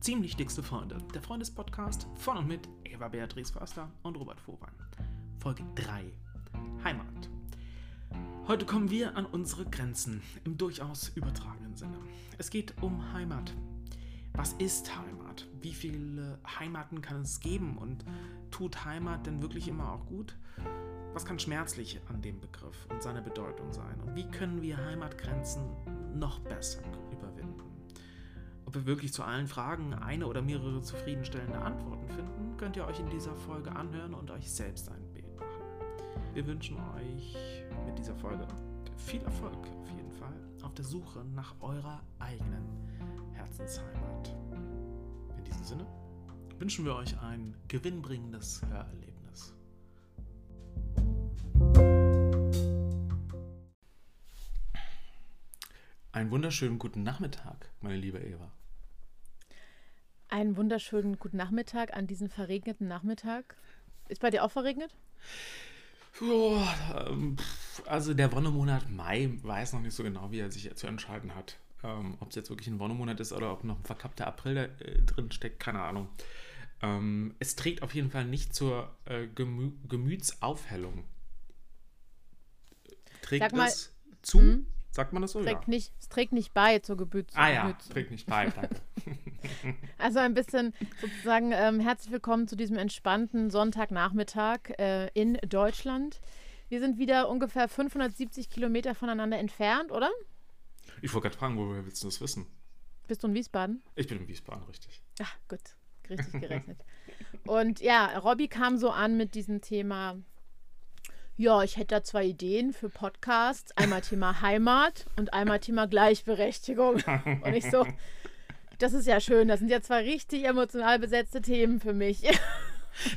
Ziemlich dickste Freunde, der Freundespodcast von und mit Eva Beatrice Förster und Robert Vorwein. Folge 3: Heimat. Heute kommen wir an unsere Grenzen im durchaus übertragenen Sinne. Es geht um Heimat. Was ist Heimat? Wie viele Heimaten kann es geben und tut Heimat denn wirklich immer auch gut? Was kann schmerzlich an dem Begriff und seiner Bedeutung sein? Und wie können wir Heimatgrenzen noch besser überwinden? Ob wir wirklich zu allen Fragen eine oder mehrere zufriedenstellende Antworten finden, könnt ihr euch in dieser Folge anhören und euch selbst ein Bild machen. Wir wünschen euch mit dieser Folge viel Erfolg auf jeden Fall auf der Suche nach eurer eigenen Herzensheimat. In diesem Sinne wünschen wir euch ein gewinnbringendes Hörerlebnis. Einen wunderschönen guten Nachmittag, meine liebe Eva. Einen wunderschönen guten Nachmittag an diesem verregneten Nachmittag. Ist bei dir auch verregnet? Oh, also der Wonnemonat Mai weiß noch nicht so genau, wie er sich zu entscheiden hat. Ähm, ob es jetzt wirklich ein Wonnemonat ist oder ob noch ein verkappter April da, äh, drin steckt, keine Ahnung. Ähm, es trägt auf jeden Fall nicht zur äh, Gemü Gemütsaufhellung. Trägt mal, es zu? Hm? Sagt man das so? Trägt ja. nicht, es trägt nicht bei zur Gebüts. Ah ja, trägt nicht bei, danke. also ein bisschen sozusagen ähm, herzlich willkommen zu diesem entspannten Sonntagnachmittag äh, in Deutschland. Wir sind wieder ungefähr 570 Kilometer voneinander entfernt, oder? Ich wollte gerade fragen, woher willst du das wissen? Bist du in Wiesbaden? Ich bin in Wiesbaden, richtig. Ach, gut. Richtig gerechnet. Und ja, Robby kam so an mit diesem Thema ja, ich hätte da zwei Ideen für Podcasts. Einmal Thema Heimat und einmal Thema Gleichberechtigung. Und ich so, das ist ja schön. Das sind ja zwei richtig emotional besetzte Themen für mich.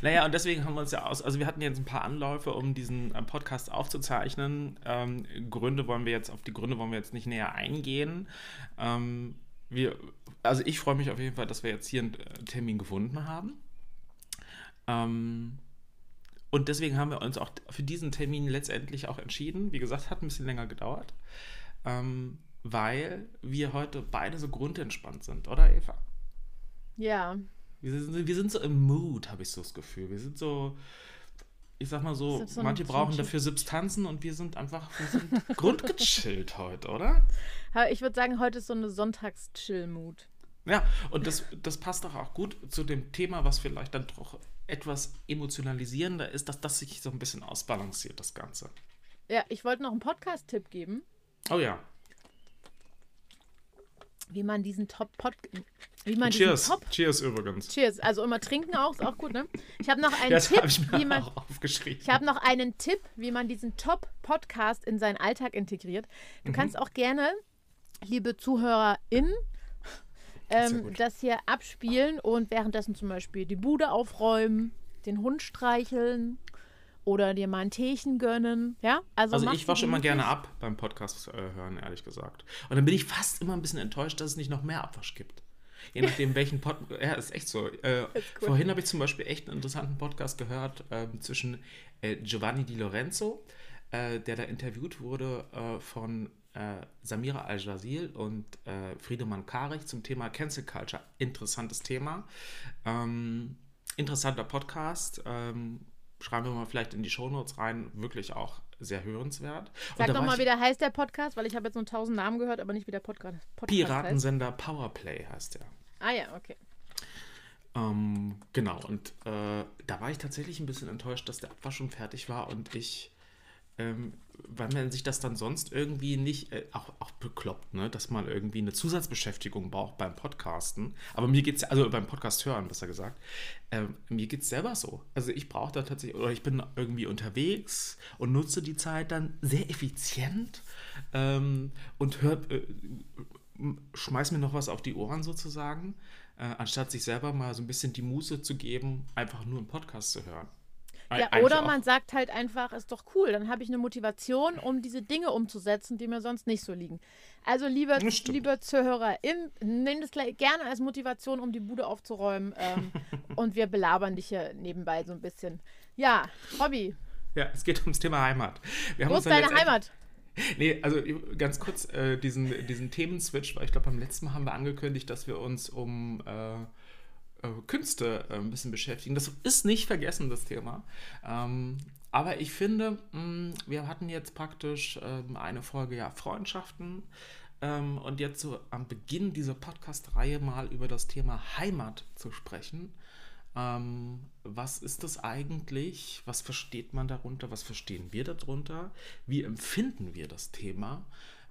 Naja, und deswegen haben wir uns ja aus, also wir hatten jetzt ein paar Anläufe, um diesen äh, Podcast aufzuzeichnen. Ähm, Gründe wollen wir jetzt, auf die Gründe wollen wir jetzt nicht näher eingehen. Ähm, wir, also ich freue mich auf jeden Fall, dass wir jetzt hier einen äh, Termin gefunden haben. Ähm, und deswegen haben wir uns auch für diesen Termin letztendlich auch entschieden. Wie gesagt, hat ein bisschen länger gedauert, ähm, weil wir heute beide so grundentspannt sind, oder Eva? Ja. Wir sind, wir sind so im Mood, habe ich so das Gefühl. Wir sind so, ich sag mal so, so manche brauchen dafür Substanzen und wir sind einfach, wir sind grundgechillt heute, oder? Ich würde sagen, heute ist so eine Sonntags-Chill-Mood. Ja, und das, das passt doch auch gut zu dem Thema, was vielleicht dann doch etwas emotionalisierender ist, dass das sich so ein bisschen ausbalanciert, das Ganze. Ja, ich wollte noch einen Podcast-Tipp geben. Oh ja. Wie man diesen Top-Pod. Wie man Cheers. Top Cheers übrigens. Cheers. Also immer trinken auch, ist auch gut, ne? Ich habe noch einen das Tipp, ich mir wie man. Auch aufgeschrieben. Ich habe noch einen Tipp, wie man diesen Top-Podcast in seinen Alltag integriert. Du mhm. kannst auch gerne, liebe ZuhörerInnen, ähm, das hier abspielen und währenddessen zum Beispiel die Bude aufräumen, den Hund streicheln oder dir mal ein Teechen gönnen. Ja, also, also ich wasche immer gerne ab beim Podcast äh, hören, ehrlich gesagt. Und dann bin ich fast immer ein bisschen enttäuscht, dass es nicht noch mehr Abwasch gibt. Je nachdem, welchen Podcast. Ja, ist echt so. Äh, cool. Vorhin habe ich zum Beispiel echt einen interessanten Podcast gehört äh, zwischen Giovanni Di Lorenzo, äh, der da interviewt wurde äh, von äh, Samira Al-Jazil und äh, Friedemann Karich zum Thema Cancel Culture. Interessantes Thema. Ähm, interessanter Podcast. Ähm, schreiben wir mal vielleicht in die Shownotes rein. Wirklich auch sehr hörenswert. Sag doch mal, wie der heißt der Podcast, weil ich habe jetzt nur tausend Namen gehört, aber nicht wie der Podcast, Podcast Piratensender heißt. Powerplay heißt der. Ah ja, okay. Ähm, genau, und äh, da war ich tatsächlich ein bisschen enttäuscht, dass der Abwasch schon fertig war und ich ähm, weil man sich das dann sonst irgendwie nicht, äh, auch, auch bekloppt, ne? dass man irgendwie eine Zusatzbeschäftigung braucht beim Podcasten. Aber mir geht es, also beim Podcast hören, besser gesagt, äh, mir geht es selber so. Also ich brauche da tatsächlich, oder ich bin irgendwie unterwegs und nutze die Zeit dann sehr effizient ähm, und hör, äh, schmeiß mir noch was auf die Ohren sozusagen, äh, anstatt sich selber mal so ein bisschen die Muße zu geben, einfach nur einen Podcast zu hören. Ja, oder man auch. sagt halt einfach, ist doch cool, dann habe ich eine Motivation, um diese Dinge umzusetzen, die mir sonst nicht so liegen. Also, lieber, lieber ZuhörerIn, nimm das gerne als Motivation, um die Bude aufzuräumen. Ähm, und wir belabern dich hier nebenbei so ein bisschen. Ja, Hobby. Ja, es geht ums Thema Heimat. Wir Wo ist deine Heimat? nee, also ganz kurz äh, diesen, diesen Themenswitch, weil ich glaube, beim letzten Mal haben wir angekündigt, dass wir uns um äh, Künste äh, ein bisschen beschäftigen. Das ist nicht vergessen, das Thema. Ähm, aber ich finde, mm, wir hatten jetzt praktisch ähm, eine Folge ja Freundschaften ähm, und jetzt so am Beginn dieser Podcast-Reihe mal über das Thema Heimat zu sprechen. Was ist das eigentlich? Was versteht man darunter? Was verstehen wir darunter? Wie empfinden wir das Thema?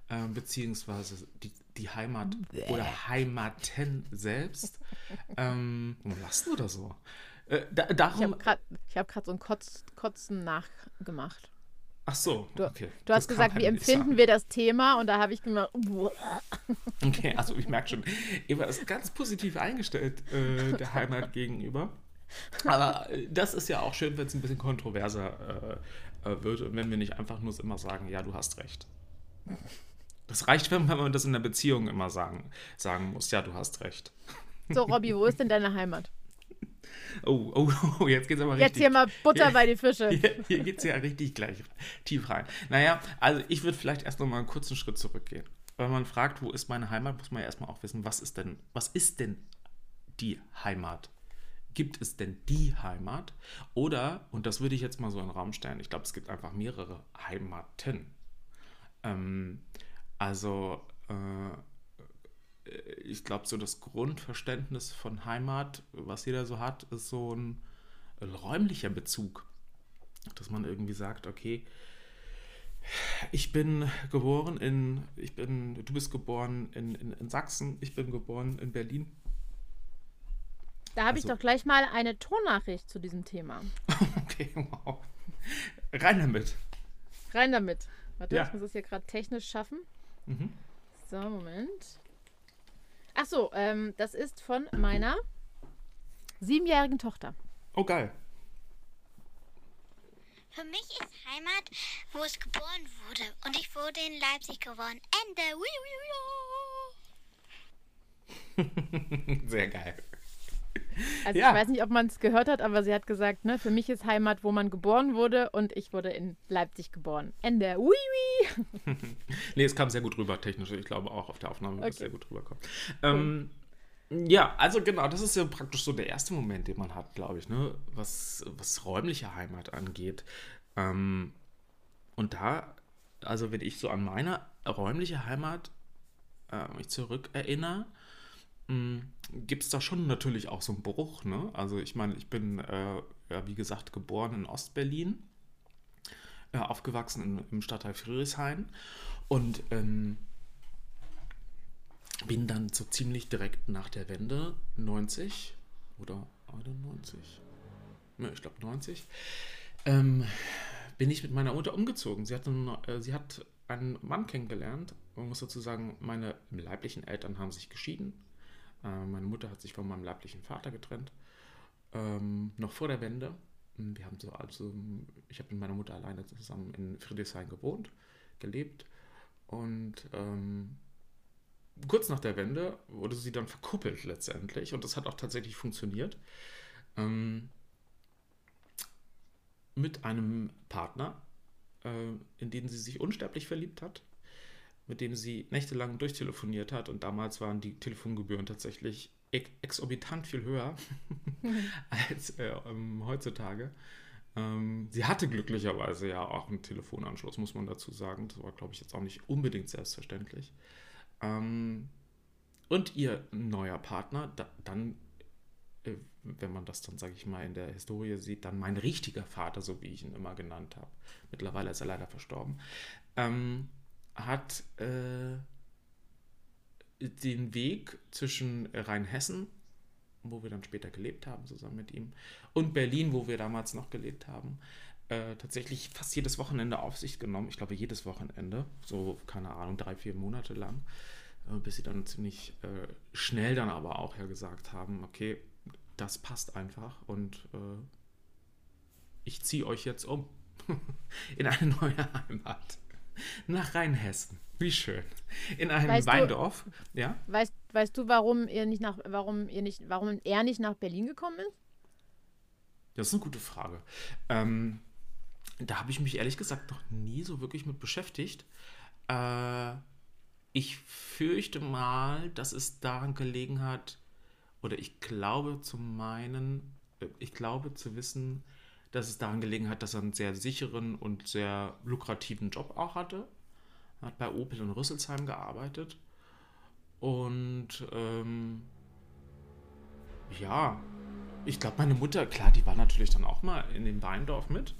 Äh, beziehungsweise die, die Heimat Bäh. oder Heimaten selbst. ähm, warum lachst du da so? Äh, da, darum, ich habe gerade hab so ein Kotz, Kotzen nachgemacht. Ach so, okay. Du, du hast gesagt, wie empfinden wir das Thema? Und da habe ich gemacht. okay, also ich merke schon, Eva ist ganz positiv eingestellt äh, der Heimat gegenüber. Aber äh, das ist ja auch schön, wenn es ein bisschen kontroverser äh, äh, wird und wenn wir nicht einfach nur immer sagen, ja, du hast recht. Das reicht, wenn man das in der Beziehung immer sagen, sagen muss, ja, du hast recht. So, Robby, wo ist denn deine Heimat? Oh, oh, oh, jetzt geht's aber richtig. Jetzt hier mal Butter bei die Fische. Hier, hier geht's ja richtig gleich tief rein. Naja, also ich würde vielleicht erst noch mal einen kurzen Schritt zurückgehen. Wenn man fragt, wo ist meine Heimat, muss man ja erstmal auch wissen, was ist denn, was ist denn die Heimat? Gibt es denn die Heimat? Oder, und das würde ich jetzt mal so in den Raum stellen, ich glaube, es gibt einfach mehrere Heimaten. Ähm, also, äh, ich glaube, so das Grundverständnis von Heimat, was jeder so hat, ist so ein, ein räumlicher Bezug. Dass man irgendwie sagt, okay, ich bin geboren in, ich bin, du bist geboren in, in, in Sachsen, ich bin geboren in Berlin. Da habe also, ich doch gleich mal eine Tonnachricht zu diesem Thema. okay, wow. Rein damit. Rein damit. Warte, ja. ich muss das hier gerade technisch schaffen. Mhm. So, Moment. Ach so, ähm, das ist von meiner siebenjährigen Tochter. Oh, geil. Für mich ist Heimat, wo es geboren wurde. Und ich wurde in Leipzig geboren. Ende. Sehr geil. Also ja. ich weiß nicht, ob man es gehört hat, aber sie hat gesagt, ne, für mich ist Heimat, wo man geboren wurde und ich wurde in Leipzig geboren. Ende. Ui, ui. nee, es kam sehr gut rüber, technisch. Ich glaube auch auf der Aufnahme wird es sehr gut rüberkommen. Ähm, ja, also genau, das ist ja praktisch so der erste Moment, den man hat, glaube ich, ne, was, was räumliche Heimat angeht. Ähm, und da, also wenn ich so an meine räumliche Heimat äh, mich zurückerinnere, gibt es da schon natürlich auch so einen Bruch. Ne? Also ich meine, ich bin, äh, ja, wie gesagt, geboren in Ostberlin, äh, aufgewachsen in, im Stadtteil Friedrichshain und ähm, bin dann so ziemlich direkt nach der Wende 90 oder 91, ja, ich glaube 90, ähm, bin ich mit meiner Mutter umgezogen. Sie hat, einen, äh, sie hat einen Mann kennengelernt. Man muss dazu sagen, meine leiblichen Eltern haben sich geschieden äh, meine Mutter hat sich von meinem leiblichen Vater getrennt, ähm, noch vor der Wende. Wir haben so, also, ich habe mit meiner Mutter alleine zusammen in Friedrichshain gewohnt, gelebt und ähm, kurz nach der Wende wurde sie dann verkuppelt letztendlich und das hat auch tatsächlich funktioniert. Ähm, mit einem Partner, äh, in den sie sich unsterblich verliebt hat mit dem sie nächtelang durchtelefoniert hat. Und damals waren die Telefongebühren tatsächlich exorbitant viel höher als äh, ähm, heutzutage. Ähm, sie hatte glücklicherweise ja auch einen Telefonanschluss, muss man dazu sagen. Das war, glaube ich, jetzt auch nicht unbedingt selbstverständlich. Ähm, und ihr neuer Partner, da, dann, äh, wenn man das dann, sage ich mal, in der Historie sieht, dann mein richtiger Vater, so wie ich ihn immer genannt habe. Mittlerweile ist er leider verstorben. Ähm, hat äh, den Weg zwischen Rheinhessen, wo wir dann später gelebt haben, zusammen mit ihm, und Berlin, wo wir damals noch gelebt haben, äh, tatsächlich fast jedes Wochenende auf sich genommen. Ich glaube, jedes Wochenende, so, keine Ahnung, drei, vier Monate lang, äh, bis sie dann ziemlich äh, schnell dann aber auch ja gesagt haben, okay, das passt einfach und äh, ich ziehe euch jetzt um in eine neue Heimat nach Rheinhessen. Wie schön. In einem weißt Weindorf. Du, ja? Weißt, weißt du, warum ihr nicht nach, warum ihr nicht, warum er nicht nach Berlin gekommen ist? Das ist eine gute Frage. Ähm, da habe ich mich ehrlich gesagt noch nie so wirklich mit beschäftigt. Äh, ich fürchte mal, dass es daran gelegen hat, oder ich glaube zu meinen, äh, ich glaube zu wissen, dass es daran gelegen hat, dass er einen sehr sicheren und sehr lukrativen Job auch hatte. Er hat bei Opel in Rüsselsheim gearbeitet. Und ähm, ja, ich glaube, meine Mutter, klar, die war natürlich dann auch mal in dem Weindorf mit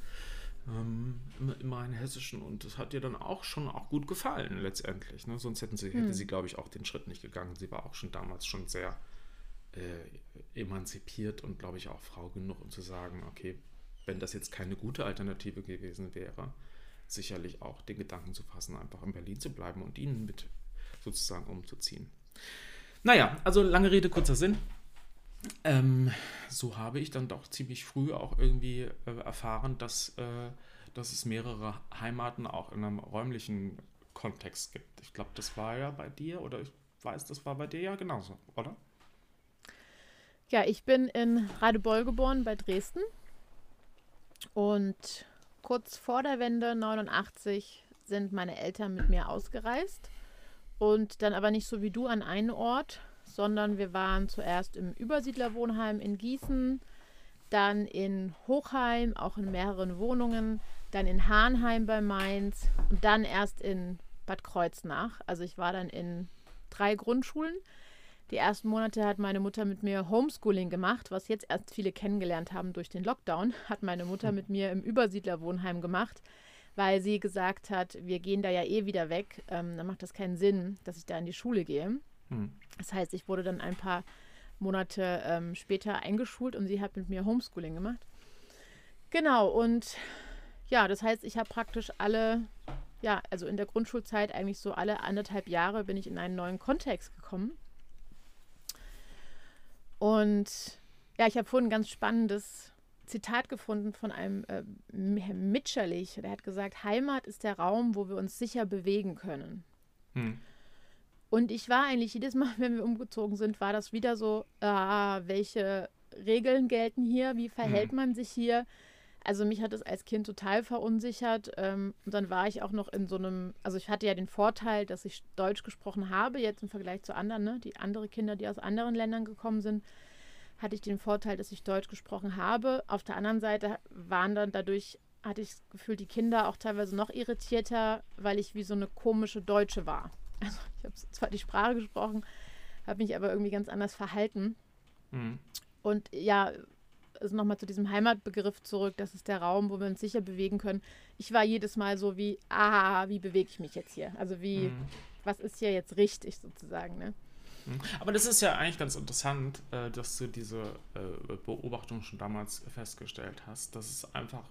ähm, im, im Rheinhessischen und das hat ihr dann auch schon auch gut gefallen letztendlich. Ne? Sonst hätten sie, hätte Hm. sie, glaube ich, auch den Schritt nicht gegangen. Sie war auch schon damals schon sehr äh, emanzipiert und, glaube ich, auch Frau genug, um zu sagen, okay, wenn das jetzt keine gute Alternative gewesen wäre, sicherlich auch den Gedanken zu fassen, einfach in Berlin zu bleiben und ihnen mit sozusagen umzuziehen. Naja, also lange Rede, kurzer Sinn. Ähm, so habe ich dann doch ziemlich früh auch irgendwie äh, erfahren, dass, äh, dass es mehrere Heimaten auch in einem räumlichen Kontext gibt. Ich glaube, das war ja bei dir oder ich weiß, das war bei dir ja genauso, oder? Ja, ich bin in Radebeul geboren bei Dresden. Und kurz vor der Wende 89 sind meine Eltern mit mir ausgereist. Und dann aber nicht so wie du an einen Ort, sondern wir waren zuerst im Übersiedlerwohnheim in Gießen, dann in Hochheim, auch in mehreren Wohnungen, dann in Hahnheim bei Mainz und dann erst in Bad Kreuznach. Also ich war dann in drei Grundschulen. Die ersten Monate hat meine Mutter mit mir Homeschooling gemacht, was jetzt erst viele kennengelernt haben durch den Lockdown, hat meine Mutter mit mir im Übersiedlerwohnheim gemacht, weil sie gesagt hat, wir gehen da ja eh wieder weg, ähm, dann macht das keinen Sinn, dass ich da in die Schule gehe. Hm. Das heißt, ich wurde dann ein paar Monate ähm, später eingeschult und sie hat mit mir Homeschooling gemacht. Genau, und ja, das heißt, ich habe praktisch alle, ja, also in der Grundschulzeit eigentlich so alle anderthalb Jahre bin ich in einen neuen Kontext gekommen. Und ja, ich habe vorhin ein ganz spannendes Zitat gefunden von einem äh, Herr Mitscherlich. Der hat gesagt, Heimat ist der Raum, wo wir uns sicher bewegen können. Hm. Und ich war eigentlich jedes Mal, wenn wir umgezogen sind, war das wieder so, ah, welche Regeln gelten hier, wie verhält Mhm. man sich hier. Also mich hat es als Kind total verunsichert. Ähm, und dann war ich auch noch in so einem, also ich hatte ja den Vorteil, dass ich Deutsch gesprochen habe, jetzt im Vergleich zu anderen, ne? Die andere Kinder, die aus anderen Ländern gekommen sind, hatte ich den Vorteil, dass ich Deutsch gesprochen habe. Auf der anderen Seite waren dann dadurch, hatte ich das Gefühl, die Kinder auch teilweise noch irritierter, weil ich wie so eine komische Deutsche war. Also ich habe zwar die Sprache gesprochen, habe mich aber irgendwie ganz anders verhalten. Hm. Und ja, also nochmal zu diesem Heimatbegriff zurück, das ist der Raum, wo wir uns sicher bewegen können. Ich war jedes Mal so wie, ah, wie bewege ich mich jetzt hier? Also wie, Hm. was ist hier jetzt richtig sozusagen, ne? Hm. Aber das ist ja eigentlich ganz interessant, äh, dass du diese äh, Beobachtung schon damals festgestellt hast, dass es einfach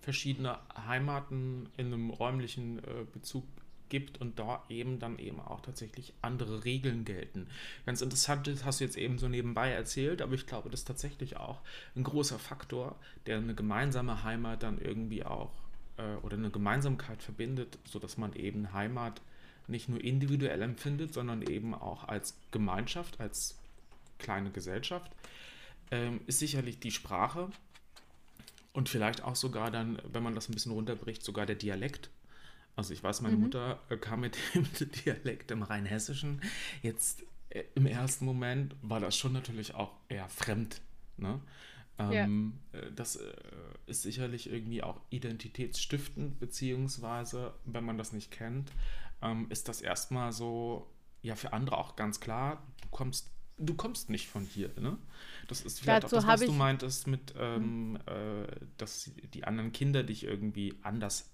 verschiedene Heimaten in einem räumlichen äh, Bezug gibt und da eben dann eben auch tatsächlich andere Regeln gelten. Ganz interessant, das hast du jetzt eben so nebenbei erzählt, aber ich glaube, das ist tatsächlich auch ein großer Faktor, der eine gemeinsame Heimat dann irgendwie auch äh, oder eine Gemeinsamkeit verbindet, sodass man eben Heimat nicht nur individuell empfindet, sondern eben auch als Gemeinschaft, als kleine Gesellschaft, ähm, ist sicherlich die Sprache und vielleicht auch sogar dann, wenn man das ein bisschen runterbricht, sogar der Dialekt. Also ich weiß, meine Mhm. Mutter äh, kam mit dem Dialekt im Rheinhessischen. Jetzt äh, im ersten Moment war das schon natürlich auch eher fremd. Ne? Ähm, äh, Das äh, ist sicherlich irgendwie auch identitätsstiftend, beziehungsweise, wenn man das nicht kennt, ähm, ist das erstmal so, ja, für andere auch ganz klar, du kommst, du kommst nicht von hier, ne? Das ist vielleicht Dazu auch das, was du meintest mit, ähm, äh, dass die anderen Kinder dich irgendwie anders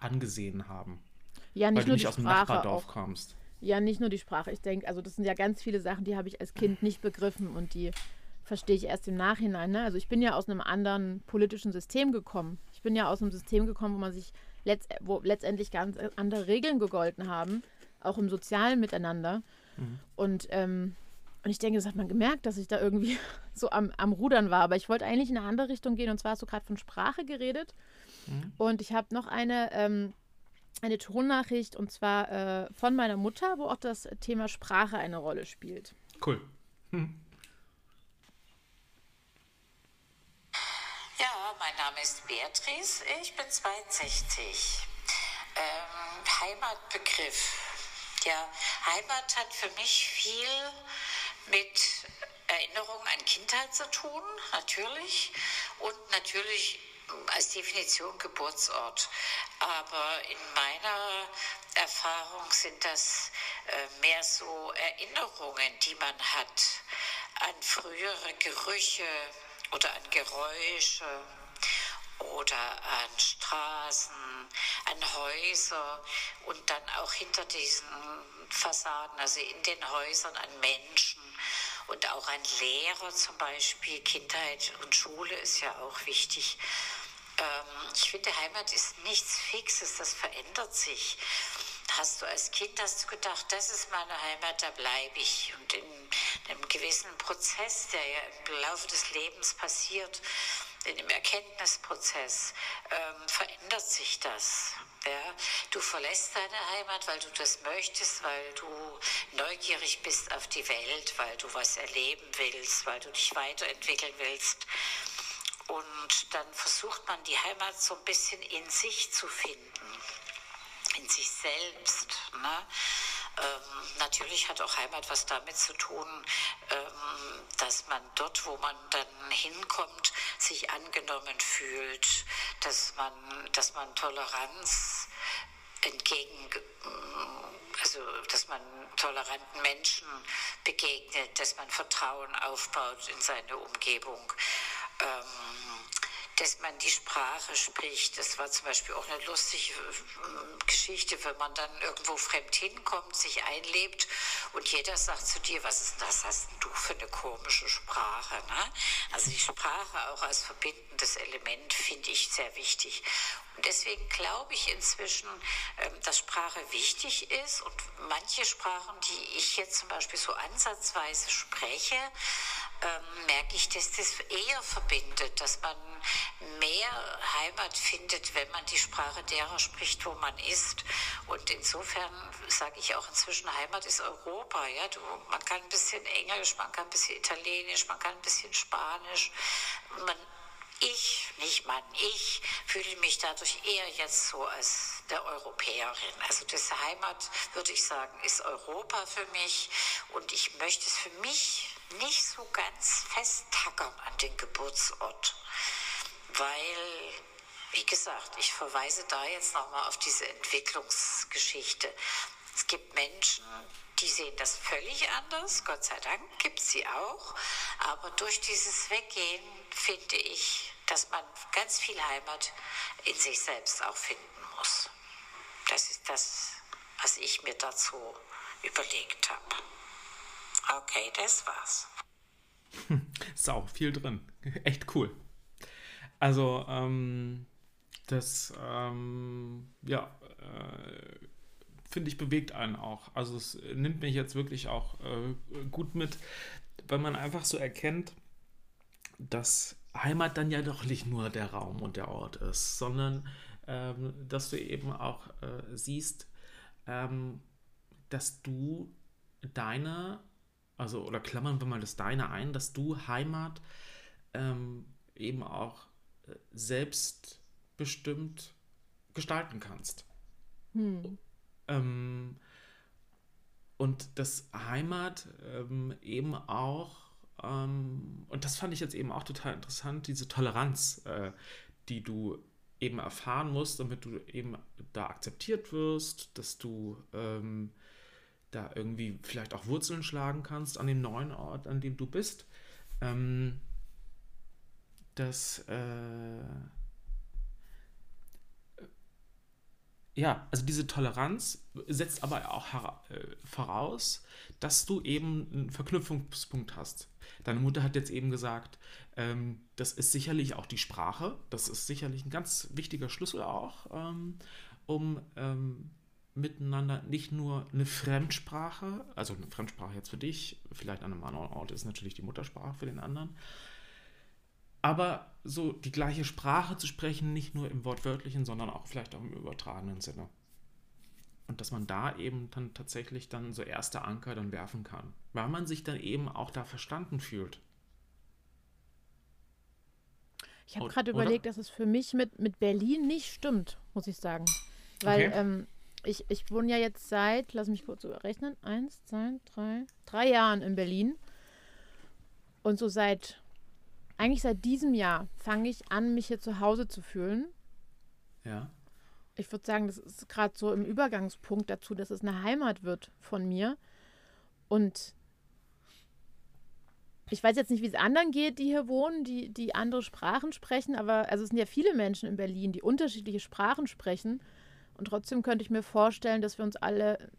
angesehen haben, Ja, weil nicht du nur nicht die aus dem Sprache Nachbardorf auch. kommst. Ja, nicht nur die Sprache. Ich denke, also das sind ja ganz viele Sachen, die habe ich als Kind nicht begriffen und die verstehe ich erst im Nachhinein. Ne? Also ich bin ja aus einem anderen politischen System gekommen. Ich bin ja aus einem System gekommen, wo man sich letzt, wo letztendlich ganz andere Regeln gegolten haben, auch im sozialen Miteinander. Mhm. Und, ähm, und ich denke, das hat man gemerkt, dass ich da irgendwie so am, am Rudern war. Aber ich wollte eigentlich in eine andere Richtung gehen. Und zwar hast du gerade von Sprache geredet. Mhm. Und ich habe noch eine, ähm, eine Tonnachricht und zwar äh, von meiner Mutter, wo auch das Thema Sprache eine Rolle spielt. Cool. Hm. Ja, mein Name ist Beatrice, ich bin 62. Ähm, Heimatbegriff. Ja, Heimat hat für mich viel mit Erinnerung an Kindheit zu tun, natürlich. Und natürlich als Definition Geburtsort. Aber in meiner Erfahrung sind das äh, mehr so Erinnerungen, die man hat an frühere Gerüche oder an Geräusche oder an Straßen, an Häuser und dann auch hinter diesen Fassaden, also in den Häusern an Menschen und auch an Lehrer zum Beispiel. Kindheit und Schule ist ja auch wichtig. Ähm, ich finde, Heimat ist nichts Fixes, das verändert sich. Hast du als Kind hast du gedacht, das ist meine Heimat, da bleibe ich. Und in einem gewissen Prozess, der ja im Laufe des Lebens passiert, in dem Erkenntnisprozess, ähm, verändert sich das. Ja, du verlässt deine Heimat, weil du das möchtest, weil du neugierig bist auf die Welt, weil du was erleben willst, weil du dich weiterentwickeln willst. Und dann versucht man die Heimat so ein bisschen in sich zu finden, in sich selbst. Ne? Ähm, natürlich hat auch Heimat was damit zu tun, ähm, dass man dort, wo man dann hinkommt, sich angenommen fühlt, dass man, dass man Toleranz entgegen, also dass man toleranten Menschen begegnet, dass man Vertrauen aufbaut in seine Umgebung. Ähm, dass man die Sprache spricht. Das war zum Beispiel auch eine lustige äh, Geschichte, wenn man dann irgendwo fremd hinkommt, sich einlebt und jeder sagt zu dir, was ist das hast du für eine komische Sprache? Ne? Also die Sprache auch als verbindendes Element finde ich sehr wichtig. Deswegen glaube ich inzwischen, ähm, dass Sprache wichtig ist und manche Sprachen, die ich jetzt zum Beispiel so ansatzweise spreche, ähm, merke ich, dass das eher verbindet, dass man mehr Heimat findet, wenn man die Sprache derer spricht, wo man ist. Und insofern sage ich auch inzwischen, Heimat ist Europa. Ja? Du, man kann ein bisschen Englisch, man kann ein bisschen Italienisch, man kann ein bisschen Spanisch. Man, ich, nicht Mann, ich fühle mich dadurch eher jetzt so als der Europäerin. Also das Heimat, würde ich sagen, ist Europa für mich und ich möchte es für mich nicht so ganz festtackern an den Geburtsort, weil, wie gesagt, ich verweise da jetzt nochmal auf diese Entwicklungsgeschichte. Es gibt Menschen, die sehen das völlig anders, Gott sei Dank gibt es sie auch, aber durch dieses Weggehen finde ich, dass man ganz viel Heimat in sich selbst auch finden muss. Das ist das, was ich mir dazu überlegt habe. Okay, das war's. Sau, viel drin. Echt cool. Also, ähm, das, ähm, ja, äh, finde ich, bewegt einen auch. Also, es nimmt mich jetzt wirklich auch äh, gut mit, weil man einfach so erkennt, dass Heimat dann ja doch nicht nur der Raum und der Ort ist, sondern ähm, dass du eben auch äh, siehst, ähm, dass du deine also oder klammern wir mal das Deine ein, dass du Heimat ähm, eben auch äh, selbstbestimmt gestalten kannst. Hm. Ähm, und dass Heimat ähm, eben auch, ähm, und das fand ich jetzt eben auch total interessant, diese Toleranz, äh, die du eben erfahren musst, damit du eben da akzeptiert wirst, dass du ähm, da irgendwie vielleicht auch Wurzeln schlagen kannst an dem neuen Ort, an dem du bist. Ähm, das, äh, ja, also diese Toleranz setzt aber auch äh, voraus, dass du eben einen Verknüpfungspunkt hast. Deine Mutter hat jetzt eben gesagt, ähm, das ist sicherlich auch die Sprache, das ist sicherlich ein ganz wichtiger Schlüssel auch, ähm, um ähm, miteinander nicht nur eine Fremdsprache, also eine Fremdsprache jetzt für dich, vielleicht an einem anderen Ort ist natürlich die Muttersprache für den anderen, aber so die gleiche Sprache zu sprechen, nicht nur im wortwörtlichen, sondern auch vielleicht auch im übertragenen Sinne. Und dass man da eben dann tatsächlich dann so erste Anker dann werfen kann, weil man sich dann eben auch da verstanden fühlt. Ich habe gerade überlegt, dass es für mich mit, mit Berlin nicht stimmt, muss ich sagen. Weil Okay. ähm, ich, ich wohne ja jetzt seit, lass mich kurz rechnen, eins, zwei, drei, drei Jahren in Berlin. Und so seit, eigentlich seit diesem Jahr fange ich an, mich hier zu Hause zu fühlen. Ja. Ich würde sagen, das ist gerade so im Übergangspunkt dazu, dass es eine Heimat wird von mir. Und ich weiß jetzt nicht, wie es anderen geht, die hier wohnen, die, die andere Sprachen sprechen, aber also es sind ja viele Menschen in Berlin, die unterschiedliche Sprachen sprechen. Und trotzdem könnte ich mir vorstellen, dass wir uns alle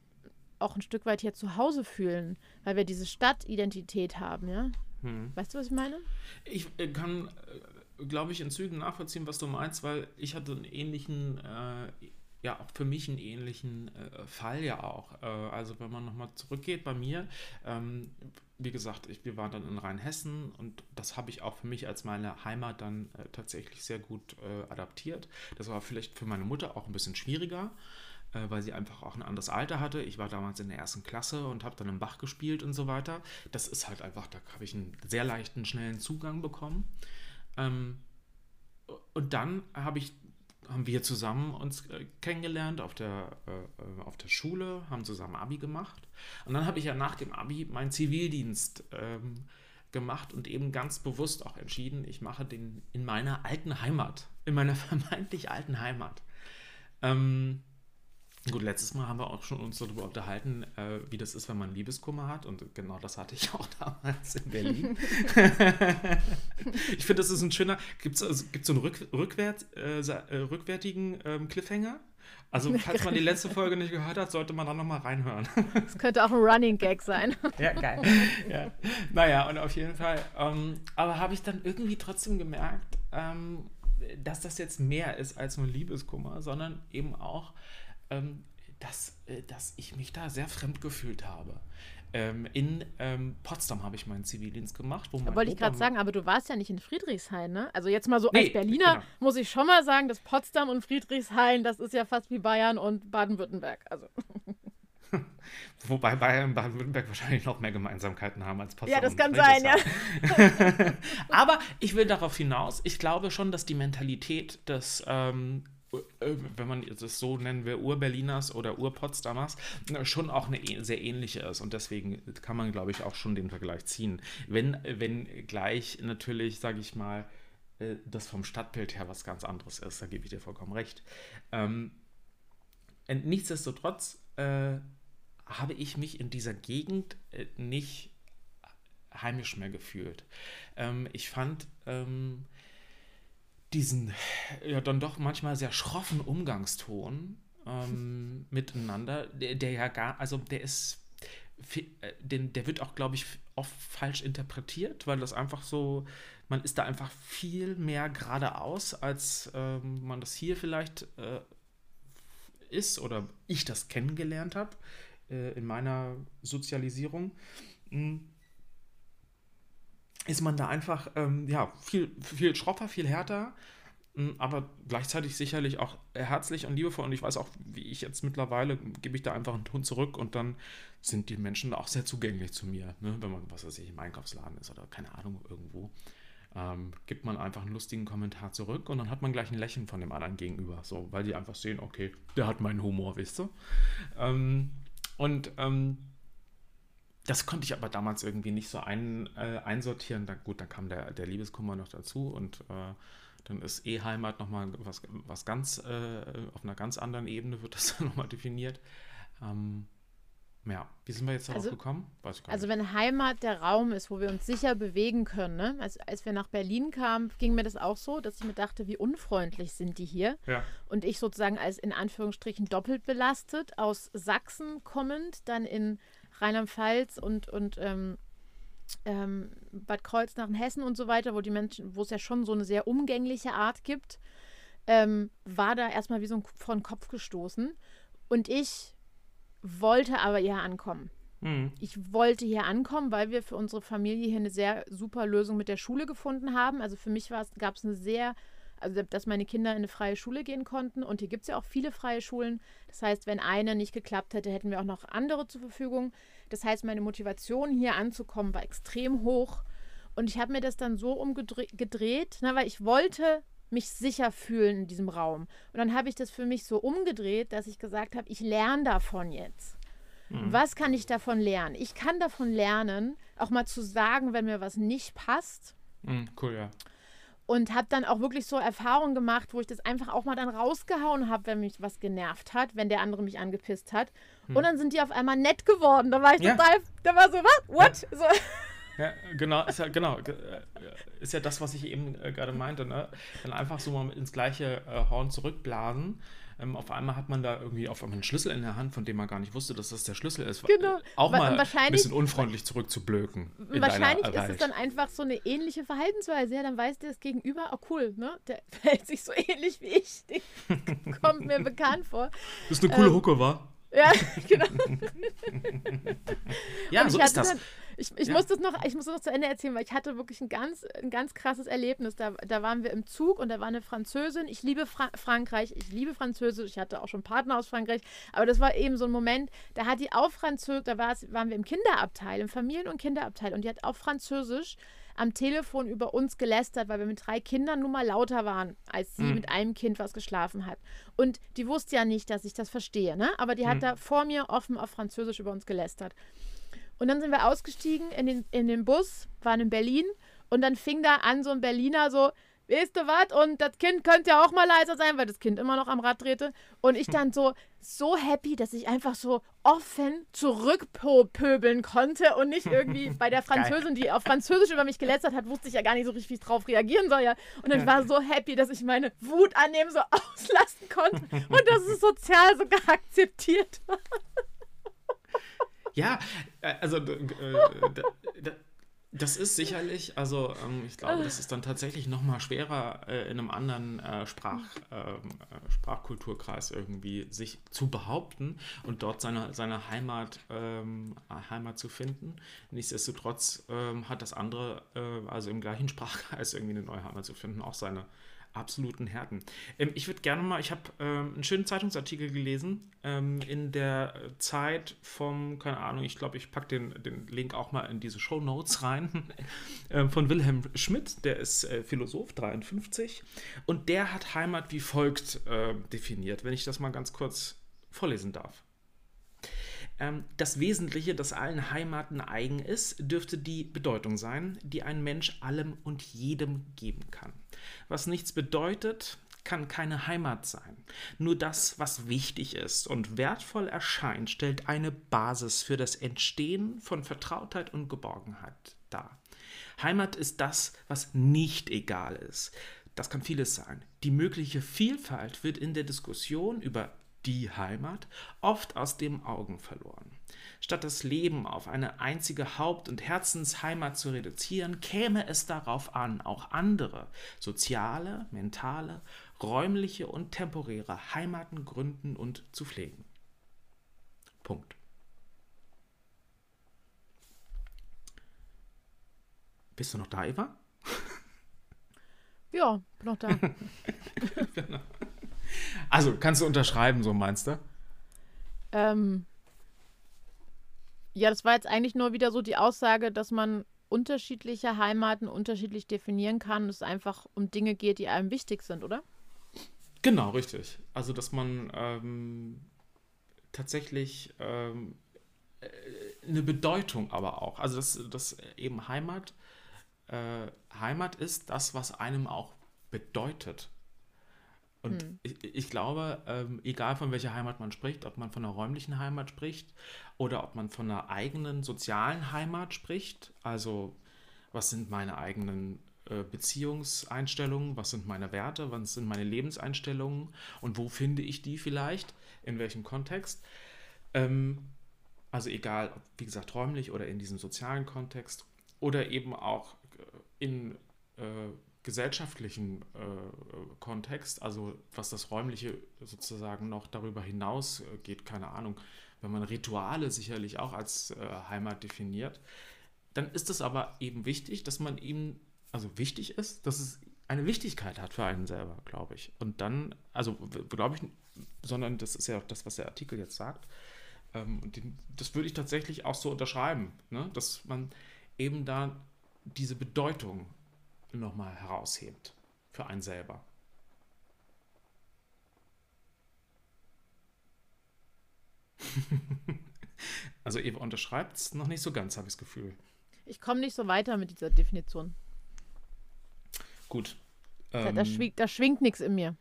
auch ein Stück weit hier zu Hause fühlen, weil wir diese Stadtidentität haben, ja? Hm. Weißt du, was ich meine? Ich äh, kann, äh, glaube ich, in Zügen nachvollziehen, was du meinst, weil ich hatte einen ähnlichen, äh, ja, auch für mich einen ähnlichen äh, Fall ja auch. Also wenn man nochmal zurückgeht bei mir, ähm, wie gesagt, ich, wir waren dann in Rheinhessen und das habe ich auch für mich als meine Heimat dann tatsächlich sehr gut adaptiert. Das war vielleicht für meine Mutter auch ein bisschen schwieriger weil sie einfach auch ein anderes Alter hatte. Ich war damals in der ersten Klasse und habe dann im Bach gespielt und so weiter. Das ist halt einfach, da habe ich einen sehr leichten, schnellen Zugang bekommen. Ähm, und dann habe ich, haben wir zusammen uns äh, kennengelernt auf der, äh, äh, auf der Schule, haben zusammen Abi gemacht. Und dann habe ich ja nach dem Abi meinen Zivildienst ähm, gemacht und eben ganz bewusst auch entschieden, ich mache den in meiner alten Heimat, in meiner vermeintlich alten Heimat. Ähm, Gut, letztes Mal haben wir auch schon uns darüber unterhalten, äh, wie das ist, wenn man Liebeskummer hat. Und genau das hatte ich auch damals in Berlin. ich finde, das ist ein schöner. Gibt es also, gibt's so einen rück, rückwärts, äh, äh, rückwärtigen ähm, Cliffhanger? Also, falls man die letzte Folge nicht gehört hat, sollte man da nochmal reinhören. Das könnte auch ein Running Gag sein. Ja, geil. ja. Naja, und auf jeden Fall. Ähm, aber habe ich dann irgendwie trotzdem gemerkt, ähm, dass das jetzt mehr ist als nur Liebeskummer, sondern eben auch, ähm, dass, äh, dass ich mich da sehr fremd gefühlt habe. Ähm, in ähm, Potsdam habe ich meinen Zivildienst gemacht. Wo wollte ich gerade sagen, aber du warst ja nicht in Friedrichshain, ne? Also jetzt mal so Nee, als Berliner genau. muss ich schon mal sagen, dass Potsdam und Friedrichshain, das ist ja fast wie Bayern und Baden-Württemberg. Also Wobei Bayern und Baden-Württemberg wahrscheinlich noch mehr Gemeinsamkeiten haben als Potsdam. Ja, das kann sein, ja. Aber ich will darauf hinaus, ich glaube schon, dass die Mentalität des, ähm, äh, wenn man das so nennen will, Ur-Berliners oder Ur-Potsdamers, äh, schon auch eine eh- sehr ähnliche ist. Und deswegen kann man, glaube ich, auch schon den Vergleich ziehen. Wenn, wenn gleich natürlich, sage ich mal, äh, das vom Stadtbild her was ganz anderes ist, da gebe ich dir vollkommen recht. Ähm, nichtsdestotrotz äh, habe ich mich in dieser Gegend äh, nicht heimisch mehr gefühlt. Ähm, ich fand ähm, diesen ja dann doch manchmal sehr schroffen Umgangston ähm, miteinander, der, der ja gar, also der ist, äh, den, der wird auch, glaube ich, oft falsch interpretiert, weil das einfach so, man ist da einfach viel mehr geradeaus, als ähm, man das hier vielleicht äh, ist oder ich das kennengelernt habe äh, in meiner Sozialisierung, mh, ist man da einfach ähm, ja, viel, viel schroffer, viel härter, mh, aber gleichzeitig sicherlich auch herzlich und liebevoll. Und ich weiß auch, wie ich jetzt mittlerweile, gebe ich da einfach einen Ton zurück und dann sind die Menschen auch sehr zugänglich zu mir, ne? wenn man, was weiß ich, im Einkaufsladen ist oder keine Ahnung, irgendwo. Ähm, gibt man einfach einen lustigen Kommentar zurück und dann hat man gleich ein Lächeln von dem anderen gegenüber, so, weil die einfach sehen, okay, der hat meinen Humor, wisst ihr? Ähm, und ähm, das konnte ich aber damals irgendwie nicht so ein, äh, einsortieren. Da, gut, dann kam der, der Liebeskummer noch dazu und äh, dann ist E-Heimat nochmal was, was ganz, äh, auf einer ganz anderen Ebene wird das dann nochmal definiert. Ähm, ja, wie sind wir jetzt darauf Also- gekommen? Also nicht. wenn Heimat der Raum ist, wo wir uns sicher bewegen können, ne? als, als wir nach Berlin kamen, ging mir das auch so, dass ich mir dachte, wie unfreundlich sind die hier. Ja. Und ich sozusagen als in Anführungsstrichen doppelt belastet, aus Sachsen kommend, dann in Rheinland-Pfalz und, und ähm, ähm, Bad Kreuznach in Hessen und so weiter, wo die Menschen, wo es ja schon so eine sehr umgängliche Art gibt, ähm, war da erstmal wie so ein vor den Kopf gestoßen. Und ich wollte aber ja ankommen Mhm. ich wollte hier ankommen, weil wir für unsere Familie hier eine sehr super Lösung mit der Schule gefunden haben. Also für mich gab es eine sehr, also dass meine Kinder in eine freie Schule gehen konnten. Und hier gibt es ja auch viele freie Schulen. Das heißt, wenn eine nicht geklappt hätte, hätten wir auch noch andere zur Verfügung. Das heißt, meine Motivation hier anzukommen war extrem hoch. und ich habe mir das dann so umgedreht, ne, weil ich wollte mich sicher fühlen in diesem Raum. Und dann habe ich das für mich so umgedreht, dass ich gesagt habe, ich lerne davon jetzt. Mhm. Was kann ich davon lernen? Ich kann davon lernen, auch mal zu sagen, wenn mir was nicht passt. Mhm, cool, ja. Und habe dann auch wirklich so Erfahrungen gemacht, wo ich das einfach auch mal dann rausgehauen habe, wenn mich was genervt hat, wenn der andere mich angepisst hat. Mhm. Und dann sind die auf einmal nett geworden. Da war ich ja. total, da war so, was? What? Ja. So. Ja, genau, ist ja, genau, äh, ist ja das, was ich eben äh, gerade meinte, ne? Dann einfach so mal ins gleiche äh, Horn zurückblasen. Ähm, auf einmal hat man da irgendwie auf einmal einen Schlüssel in der Hand, von dem man gar nicht wusste, dass das der Schlüssel ist. Genau. Auch mal ein bisschen unfreundlich zurückzublöken. Wahrscheinlich ist es dann einfach so eine ähnliche Verhaltensweise. Ja, dann weiß der das Gegenüber, oh cool, ne? Der verhält sich so ähnlich wie ich. kommt mir bekannt vor. Das ist eine coole ähm, Hucke, war. Ja, genau. ja, so ist das. Dann, ich, ich, ja. muss das noch, ich muss das noch zu Ende erzählen, weil ich hatte wirklich ein ganz, ein ganz krasses Erlebnis. Da, da waren wir im Zug und da war eine Französin. Ich liebe Fra Frankreich, ich liebe Französisch. Ich hatte auch schon Partner aus Frankreich. Aber das war eben so ein Moment, da hat die auf Französisch, da waren wir im Kinderabteil, im Familien- und Kinderabteil und die hat auf Französisch am Telefon über uns gelästert, weil wir mit drei Kindern nun mal lauter waren, als sie mhm. mit einem Kind, was geschlafen hat. Und die wusste ja nicht, dass ich das verstehe, ne? Aber die hat mhm. da vor mir offen auf Französisch über uns gelästert. Und dann sind wir ausgestiegen in den, in den Bus, waren in Berlin und dann fing da an so ein Berliner so, weißt du was? Und das Kind könnte ja auch mal leiser sein, weil das Kind immer noch am Rad drehte. Und ich dann so, so happy, dass ich einfach so offen zurückpöbeln konnte und nicht irgendwie bei der Französin, die auf Französisch über mich gelästert hat, wusste ich ja gar nicht so richtig, wie ich drauf reagieren soll. Ja. Und dann war so happy, dass ich meine Wut annehmen so auslassen konnte und dass es sozial sogar akzeptiert war. Ja, äh, also äh, das ist sicherlich, also ähm, ich glaube, das ist dann tatsächlich noch mal schwerer äh, in einem anderen äh, Sprach, ähm, äh, Sprachkulturkreis irgendwie sich zu behaupten und dort seine, seine Heimat, ähm, Heimat zu finden. Nichtsdestotrotz ähm, hat das andere, äh, also im gleichen Sprachkreis irgendwie eine neue Heimat zu finden, auch seine, absoluten Härten. Ähm, ich würde gerne mal, ich habe ähm, einen schönen Zeitungsartikel gelesen ähm, in der Zeit vom, keine Ahnung, ich glaube, ich packe den, den Link auch mal in diese Show Notes rein, äh, von Wilhelm Schmidt, der ist äh, Philosoph, 53, und der hat Heimat wie folgt äh, definiert, wenn ich das mal ganz kurz vorlesen darf. Ähm, das Wesentliche, das allen Heimaten eigen ist, dürfte die Bedeutung sein, die ein Mensch allem und jedem geben kann. Was nichts bedeutet, kann keine Heimat sein. Nur das, was wichtig ist und wertvoll erscheint, stellt eine Basis für das Entstehen von Vertrautheit und Geborgenheit dar. Heimat ist das, was nicht egal ist. Das kann vieles sein. Die mögliche Vielfalt wird in der Diskussion über die Heimat oft aus den Augen verloren. Statt das Leben auf eine einzige Haupt- und Herzensheimat zu reduzieren, käme es darauf an, auch andere soziale, mentale, räumliche und temporäre Heimaten gründen und zu pflegen. Punkt. Bist du noch da, Eva? Ja, bin noch da. also, kannst du unterschreiben, so meinst du? Ähm, ja, das war jetzt eigentlich nur wieder so die Aussage, dass man unterschiedliche Heimaten unterschiedlich definieren kann, es einfach um Dinge geht, die einem wichtig sind, oder? Genau, richtig. Also, dass man ähm, tatsächlich ähm, äh, eine Bedeutung aber auch, also dass, dass eben Heimat, äh, Heimat ist das, was einem auch bedeutet. Und hm. ich, ich, glaube, ähm, egal von welcher Heimat man spricht, ob man von einer räumlichen Heimat spricht oder ob man von einer eigenen sozialen Heimat spricht, also was sind meine eigenen äh, Beziehungseinstellungen, was sind meine Werte, was sind meine Lebenseinstellungen? Und wo finde ich die vielleicht, in welchem Kontext. Ähm, also egal, ob, wie gesagt, räumlich oder in diesem sozialen Kontext. Oder eben auch äh, in äh, gesellschaftlichen äh, Kontext, also was das Räumliche sozusagen noch darüber hinaus äh, geht, keine Ahnung, wenn man Rituale sicherlich auch als äh, Heimat definiert, dann ist es aber eben wichtig, dass man ihm, also wichtig ist, dass es eine Wichtigkeit hat für einen selber, glaube ich. Und dann, also glaube ich, sondern das ist ja auch das, was der Artikel jetzt sagt. Ähm, und den, das würde ich tatsächlich auch so unterschreiben, ne? dass man eben da diese Bedeutung nochmal heraushebt für einen selber. also Eva unterschreibt es noch nicht so ganz, habe ich das Gefühl. Ich komme nicht so weiter mit dieser Definition. Gut. Da, Ähm, da, schwingt, da schwingt nichts in mir.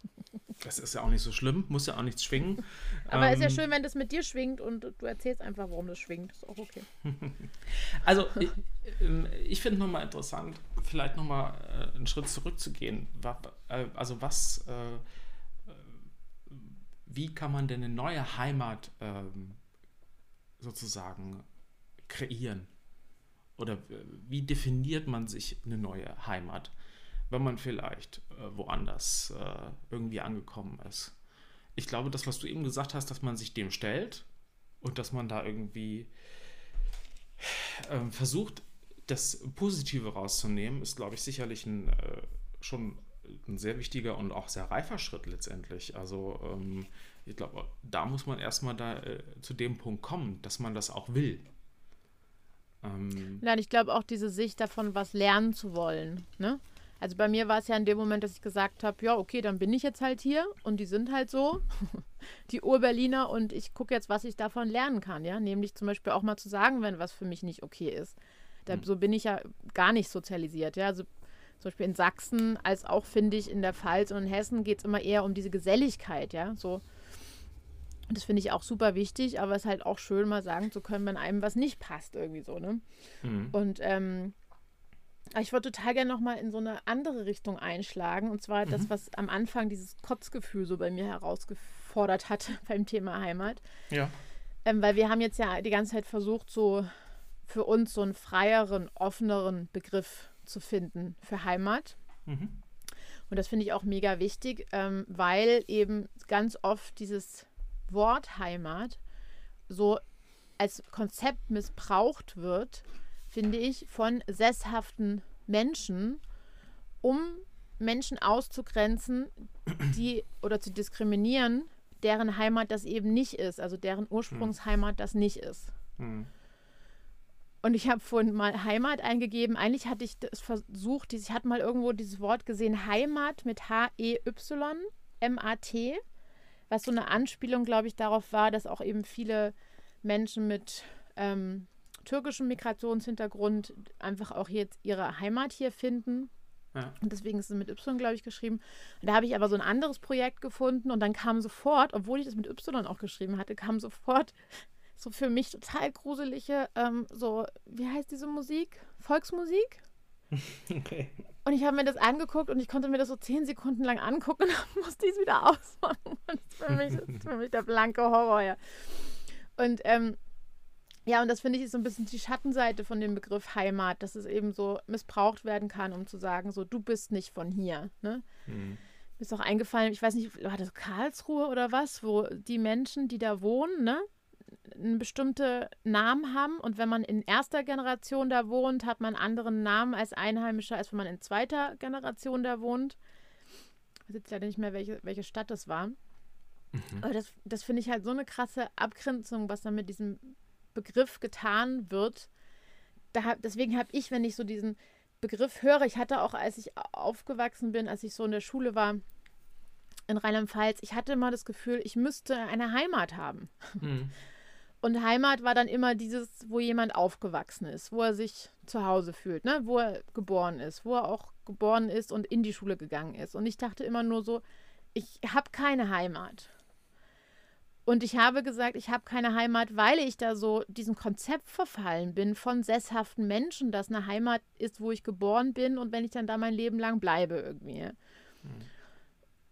das ist ja auch nicht so schlimm, muss ja auch nichts schwingen. Aber ist ja Ähm, schön, wenn das mit dir schwingt und du erzählst einfach, warum das schwingt. Ist auch okay. Also, ich, ähm, ich finde nochmal interessant, vielleicht nochmal äh, einen Schritt zurückzugehen. Äh, Also, was, äh, wie kann man denn eine neue Heimat ähm, sozusagen kreieren? Oder äh, wie definiert man sich eine neue Heimat, wenn man vielleicht äh, woanders äh, irgendwie angekommen ist? Ich glaube, das, was du eben gesagt hast, dass man sich dem stellt und dass man da irgendwie ähm, versucht, das Positive rauszunehmen, ist, glaube ich, sicherlich ein, äh, schon ein sehr wichtiger und auch sehr reifer Schritt letztendlich. Also ähm, ich glaube, da muss man erstmal da äh, zu dem Punkt kommen, dass man das auch will. Ähm, Nein, ich glaube auch diese Sicht davon, was lernen zu wollen. Ne? Also bei mir war es ja in dem Moment, dass ich gesagt habe, ja, okay, dann bin ich jetzt halt hier und die sind halt so, die Urberliner und ich gucke jetzt, was ich davon lernen kann, ja. Nämlich zum Beispiel auch mal zu sagen, wenn was für mich nicht okay ist. Da, So bin ich ja gar nicht sozialisiert, ja. Also zum Beispiel in Sachsen, als auch, finde ich, in der Pfalz und in Hessen geht es immer eher um diese Geselligkeit, ja. So. Und Das finde ich auch super wichtig, aber es ist halt auch schön, mal sagen zu können, wenn einem was nicht passt, irgendwie so, ne? mhm. Und ähm, ich würde total gerne nochmal in so eine andere Richtung einschlagen. Und zwar das, was am Anfang dieses Kotzgefühl so bei mir herausgefordert hat beim Thema Heimat. Ja. Ähm, weil wir haben jetzt ja die ganze Zeit versucht, so für uns so einen freieren, offeneren Begriff zu finden für Heimat. Mhm. Und das finde ich auch mega wichtig, ähm, weil eben ganz oft dieses Wort Heimat so als Konzept missbraucht wird, finde ich, von sesshaften Menschen, um Menschen auszugrenzen, die oder zu diskriminieren, deren Heimat das eben nicht ist, also deren Ursprungsheimat das nicht ist. Mhm. Und ich habe vorhin mal Heimat eingegeben. Eigentlich hatte ich das versucht, ich hatte mal irgendwo dieses Wort gesehen, Heimat mit H-E-Y-M-A-T, was so eine Anspielung, glaube ich, darauf war, dass auch eben viele Menschen mit ähm, türkischem Migrationshintergrund einfach auch jetzt ihre Heimat hier finden. Ja. Und deswegen ist es mit Y, glaube ich, geschrieben. Und da habe ich aber so ein anderes Projekt gefunden und dann kam sofort, obwohl ich das mit Y auch geschrieben hatte, kam sofort so für mich total gruselige, ähm, so, wie heißt diese Musik? Volksmusik? Okay. Und ich habe mir das angeguckt und ich konnte mir das so zehn Sekunden lang angucken und dann musste ich es wieder ausmachen. Und das ist für mich, das ist für mich der blanke Horror, ja. Und ähm, ja, und das finde ich ist so ein bisschen die Schattenseite von dem Begriff Heimat, dass es eben so missbraucht werden kann, um zu sagen, so, du bist nicht von hier. Ne? Mhm. Mir ist auch eingefallen, ich weiß nicht, war das Karlsruhe oder was, wo die Menschen, die da wohnen, ne, einen bestimmten Namen haben und wenn man in erster Generation da wohnt, hat man einen anderen Namen als Einheimischer, als wenn man in zweiter Generation da wohnt. Ich weiß jetzt leider nicht mehr, welche, welche Stadt das war. Aber das, das finde ich halt so eine krasse Abgrenzung, was da mit diesem Begriff getan wird. Da deswegen habe ich, wenn ich so diesen Begriff höre, ich hatte auch, als ich aufgewachsen bin, als ich so in der Schule war, in Rheinland-Pfalz, ich hatte immer das Gefühl, ich müsste eine Heimat haben. Mhm. Und Heimat war dann immer dieses, wo jemand aufgewachsen ist, wo er sich zu Hause fühlt, ne? wo er geboren ist, wo er auch geboren ist und in die Schule gegangen ist. Und ich dachte immer nur so, ich habe keine Heimat. Und ich habe gesagt, ich habe keine Heimat, weil ich da so diesem Konzept verfallen bin von sesshaften Menschen, dass eine Heimat ist, wo ich geboren bin und wenn ich dann da mein Leben lang bleibe irgendwie.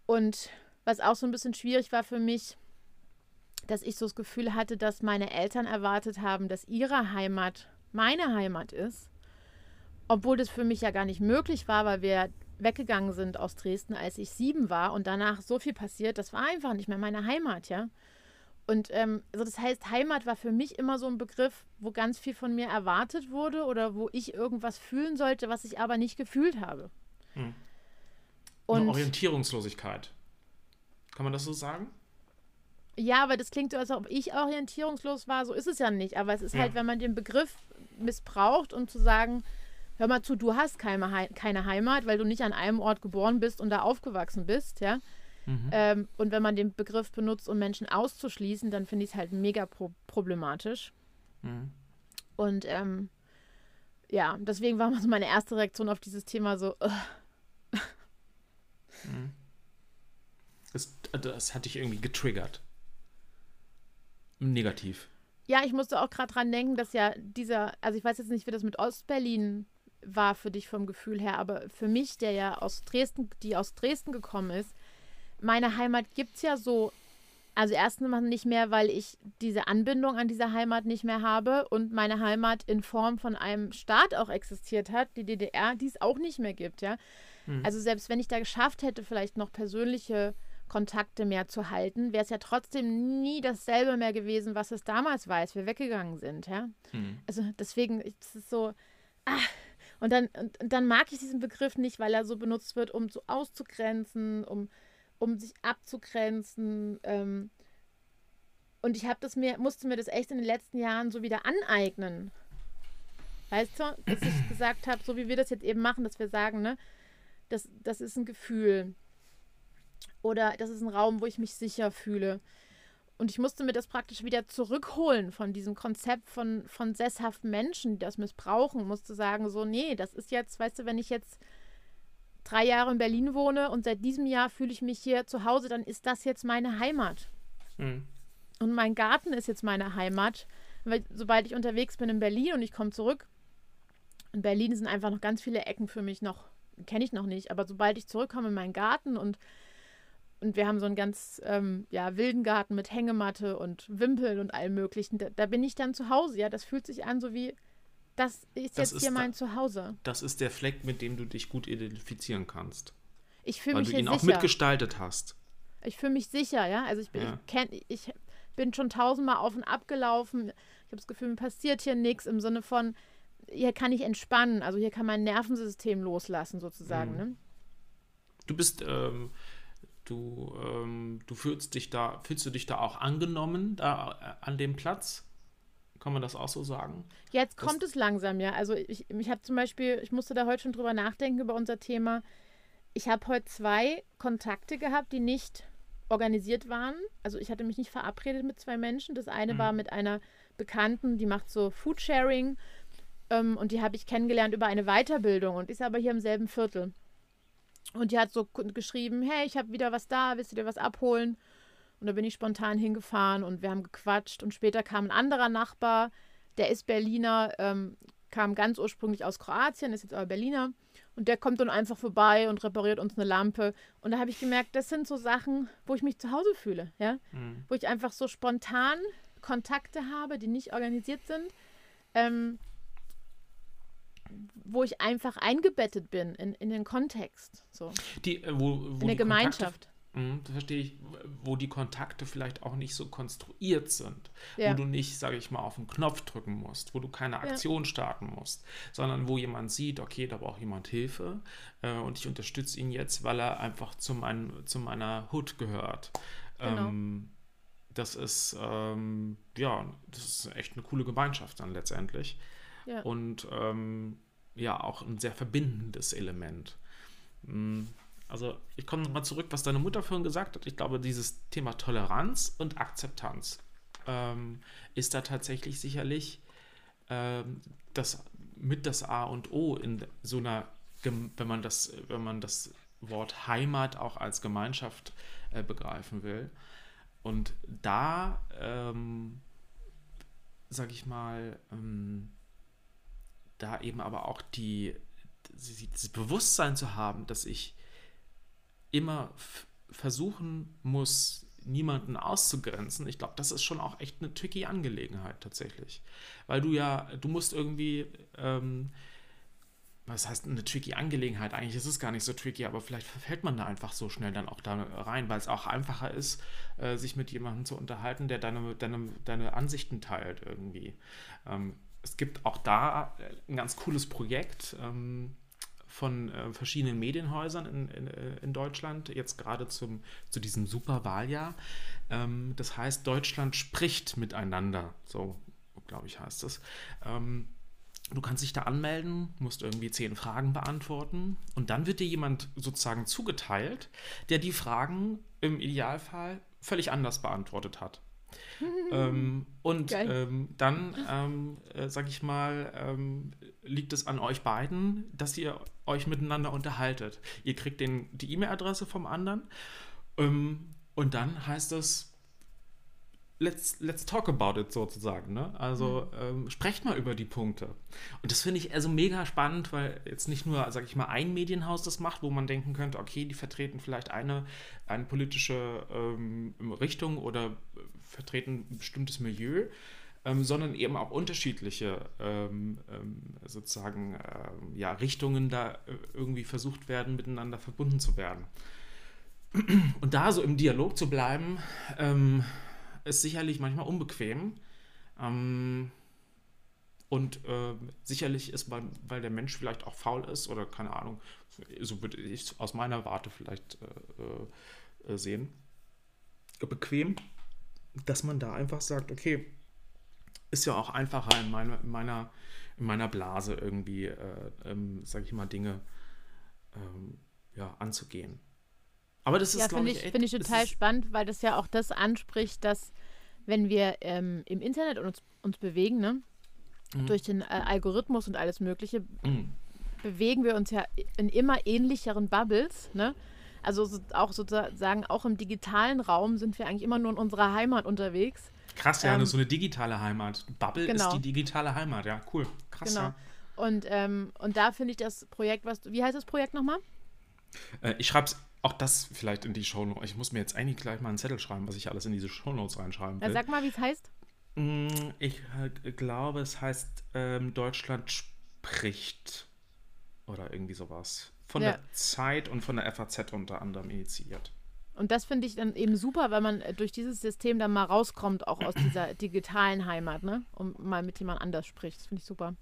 Und was auch so ein bisschen schwierig war für mich, dass ich so das Gefühl hatte, dass meine Eltern erwartet haben, dass ihre Heimat meine Heimat ist. Obwohl das für mich ja gar nicht möglich war, weil wir weggegangen sind aus Dresden, als ich sieben war und danach so viel passiert, das war einfach nicht mehr meine Heimat, ja. Und ähm, also das heißt, Heimat war für mich immer so ein Begriff, wo ganz viel von mir erwartet wurde oder wo ich irgendwas fühlen sollte, was ich aber nicht gefühlt habe. Eine Und Orientierungslosigkeit. Kann man das so sagen? Ja, aber das klingt so, als ob ich orientierungslos war. So ist es ja nicht. Aber es ist Ja. halt, wenn man den Begriff missbraucht, um zu sagen, hör mal zu, du hast keine, keine Heimat, weil du nicht an einem Ort geboren bist und da aufgewachsen bist, ja. Mhm. Ähm, und wenn man den Begriff benutzt, um Menschen auszuschließen, dann finde ich es halt mega pro problematisch. Mhm. Und ähm, ja, deswegen war so meine erste Reaktion auf dieses Thema so, ugh, Das, das hat dich irgendwie getriggert. Negativ. Ja, ich musste auch gerade dran denken, dass ja dieser, also ich weiß jetzt nicht, wie das mit Ostberlin war für dich vom Gefühl her, aber für mich, der ja aus Dresden, die aus Dresden gekommen ist, meine Heimat gibt es ja so, also erstens nicht mehr, weil ich diese Anbindung an diese Heimat nicht mehr habe und meine Heimat in Form von einem Staat auch existiert hat, die DDR, die es auch nicht mehr gibt, ja. Also selbst wenn ich da geschafft hätte, vielleicht noch persönliche Kontakte mehr zu halten, wäre es ja trotzdem nie dasselbe mehr gewesen, was es damals war, als wir weggegangen sind, ja. Mhm. Also deswegen ist es so, ah, und dann, und dann mag ich diesen Begriff nicht, weil er so benutzt wird, um so auszugrenzen, um, um sich abzugrenzen. Ähm, und ich habe das mir, musste mir das echt in den letzten Jahren so wieder aneignen. Weißt du, dass ich gesagt habe, so wie wir das jetzt eben machen, dass wir sagen, ne, das, das ist ein Gefühl. Oder das ist ein Raum, wo ich mich sicher fühle. Und ich musste mir das praktisch wieder zurückholen von diesem Konzept von, von sesshaften Menschen, die das missbrauchen. Musste sagen, so, nee, das ist jetzt, weißt du, wenn ich jetzt drei Jahre in Berlin wohne und seit diesem Jahr fühle ich mich hier zu Hause, dann ist das jetzt meine Heimat. Mhm. Und mein Garten ist jetzt meine Heimat. Weil sobald ich unterwegs bin in Berlin und ich komme zurück, in Berlin sind einfach noch ganz viele Ecken für mich noch, kenne ich noch nicht, aber sobald ich zurückkomme in meinen Garten und, und wir haben so einen ganz ähm, ja, wilden Garten mit Hängematte und Wimpeln und allem möglichen, da, da bin ich dann zu Hause, ja, das fühlt sich an so wie, das ist Das jetzt ist hier da- mein Zuhause. Das ist der Fleck, mit dem du dich gut identifizieren kannst. Ich fühle Weil mich du hier ihn auch sicher. mitgestaltet hast. Ich fühle mich sicher, ja. Also ich bin, Ja. ich kenn, ich bin schon tausendmal auf und ab gelaufen. Ich habe das Gefühl, mir passiert hier nichts im Sinne von, hier kann ich entspannen. Also hier kann mein Nervensystem loslassen, sozusagen. Mhm. Ne? Du bist, ähm, du, ähm, du fühlst dich da, fühlst du dich da auch angenommen da äh, an dem Platz? Kann man das auch so sagen? Jetzt Das- kommt es langsam, ja. Also ich, ich habe zum Beispiel, ich musste da heute schon drüber nachdenken über unser Thema. Ich habe heute zwei Kontakte gehabt, die nicht organisiert waren. Also ich hatte mich nicht verabredet mit zwei Menschen. Das eine war mit einer Bekannten, die macht so Foodsharing ähm, und die habe ich kennengelernt über eine Weiterbildung und ist aber hier im selben Viertel. Und die hat so geschrieben, hey, ich habe wieder was da, willst du dir was abholen? Und da bin ich spontan hingefahren und wir haben gequatscht. Und später kam ein anderer Nachbar, der ist Berliner, ähm, kam ganz ursprünglich aus Kroatien, ist jetzt aber Berliner. Und der kommt dann einfach vorbei und repariert uns eine Lampe. Und da habe ich gemerkt, das sind so Sachen, wo ich mich zu Hause fühle, ja. Mhm. Wo ich einfach so spontan Kontakte habe, die nicht organisiert sind. Ähm, wo ich einfach eingebettet bin in, in den Kontext. So. Die, äh, wo, wo In der Gemeinschaft. Kontakte, Mhm, das verstehe ich, wo die Kontakte vielleicht auch nicht so konstruiert sind. Ja. Wo du nicht, sage ich mal, auf den Knopf drücken musst, wo du keine Aktion starten musst, sondern wo jemand sieht, okay, da braucht jemand Hilfe äh, und ich unterstütze ihn jetzt, weil er einfach zu, mein, zu meiner Hood gehört. Genau. Ähm, das ist, ähm, ja, das ist echt eine coole Gemeinschaft dann letztendlich. Ja. Und ähm, ja, auch ein sehr verbindendes Element. Mm, Also ich komme nochmal zurück, was deine Mutter vorhin gesagt hat. Ich glaube, dieses Thema Toleranz und Akzeptanz ähm, ist da tatsächlich sicherlich ähm, das mit das A und O in so einer, wenn man das, wenn man das Wort Heimat auch als Gemeinschaft äh, begreifen will. Und da, ähm, sag ich mal, ähm, da eben aber auch die, dieses Bewusstsein zu haben, dass ich immer versuchen muss, niemanden auszugrenzen, ich glaube, das ist schon auch echt eine tricky Angelegenheit tatsächlich. Weil du ja, du musst irgendwie, ähm, was heißt eine tricky Angelegenheit? Eigentlich ist es gar nicht so tricky, aber vielleicht verfällt man da einfach so schnell dann auch da rein, weil es auch einfacher ist, äh, sich mit jemandem zu unterhalten, der deine, deine, deine Ansichten teilt irgendwie. Ähm, es gibt auch da äh, ein ganz cooles Projekt ähm, von äh, verschiedenen Medienhäusern in, in, äh, in Deutschland, jetzt gerade zum, zu diesem Superwahljahr. Ähm, das heißt, Deutschland spricht miteinander, so glaube ich heißt es. Ähm, du kannst dich da anmelden, musst irgendwie zehn Fragen beantworten und dann wird dir jemand sozusagen zugeteilt, der die Fragen im Idealfall völlig anders beantwortet hat. Ähm, und ähm, dann, ähm, äh, sag ich mal, ähm, liegt es an euch beiden, dass ihr euch miteinander unterhaltet. Ihr kriegt den, die E-Mail-Adresse vom anderen ähm, und dann heißt es, let's, let's talk about it sozusagen. Ne? Also ähm, sprecht mal über die Punkte. Und das finde ich also mega spannend, weil jetzt nicht nur, sag ich mal, ein Medienhaus das macht, wo man denken könnte, okay, die vertreten vielleicht eine, eine politische Richtung oder vertreten ein bestimmtes Milieu, ähm, sondern eben auch unterschiedliche ähm, ähm, sozusagen ähm, ja, Richtungen da äh, irgendwie versucht werden, miteinander verbunden zu werden. Und da so im Dialog zu bleiben, ähm, ist sicherlich manchmal unbequem. Ähm, und äh, sicherlich ist man, weil der Mensch vielleicht auch faul ist oder keine Ahnung, so würde ich es aus meiner Warte vielleicht äh, äh, sehen, bequem, dass man da einfach sagt, okay, ist ja auch einfacher in meiner, in meiner, in meiner Blase irgendwie, äh, ähm, sage ich mal, Dinge ähm, ja, anzugehen. Aber das ist, Ja, glaube finde ich, ich, finde ich total spannend, weil das ja auch das anspricht, dass wenn wir ähm, im Internet uns, uns bewegen, ne, Mhm. durch den äh, Algorithmus und alles Mögliche, Mhm. bewegen wir uns ja in immer ähnlicheren Bubbles, ne? Also so, auch sozusagen, auch im digitalen Raum sind wir eigentlich immer nur in unserer Heimat unterwegs. Krass, ja, Ähm, so eine digitale Heimat. Bubble genau. ist die digitale Heimat, ja, cool. Krass, Genau. ja. Und, ähm, und da finde ich das Projekt, was wie heißt das Projekt nochmal? Äh, ich schreibe auch das vielleicht in die Shownotes. Ich muss mir jetzt eigentlich gleich mal einen Zettel schreiben, was ich alles in diese Shownotes reinschreiben Ja, will. sag mal, wie es heißt. Mm, Ich äh, glaube, es heißt ähm, Deutschland spricht oder irgendwie sowas. Von Ja. der Zeit und von der FAZ unter anderem initiiert. Und das finde ich dann eben super, weil man äh, durch dieses System dann mal rauskommt, auch aus dieser digitalen Heimat, ne? Und mal mit jemand anders spricht. Das finde ich super.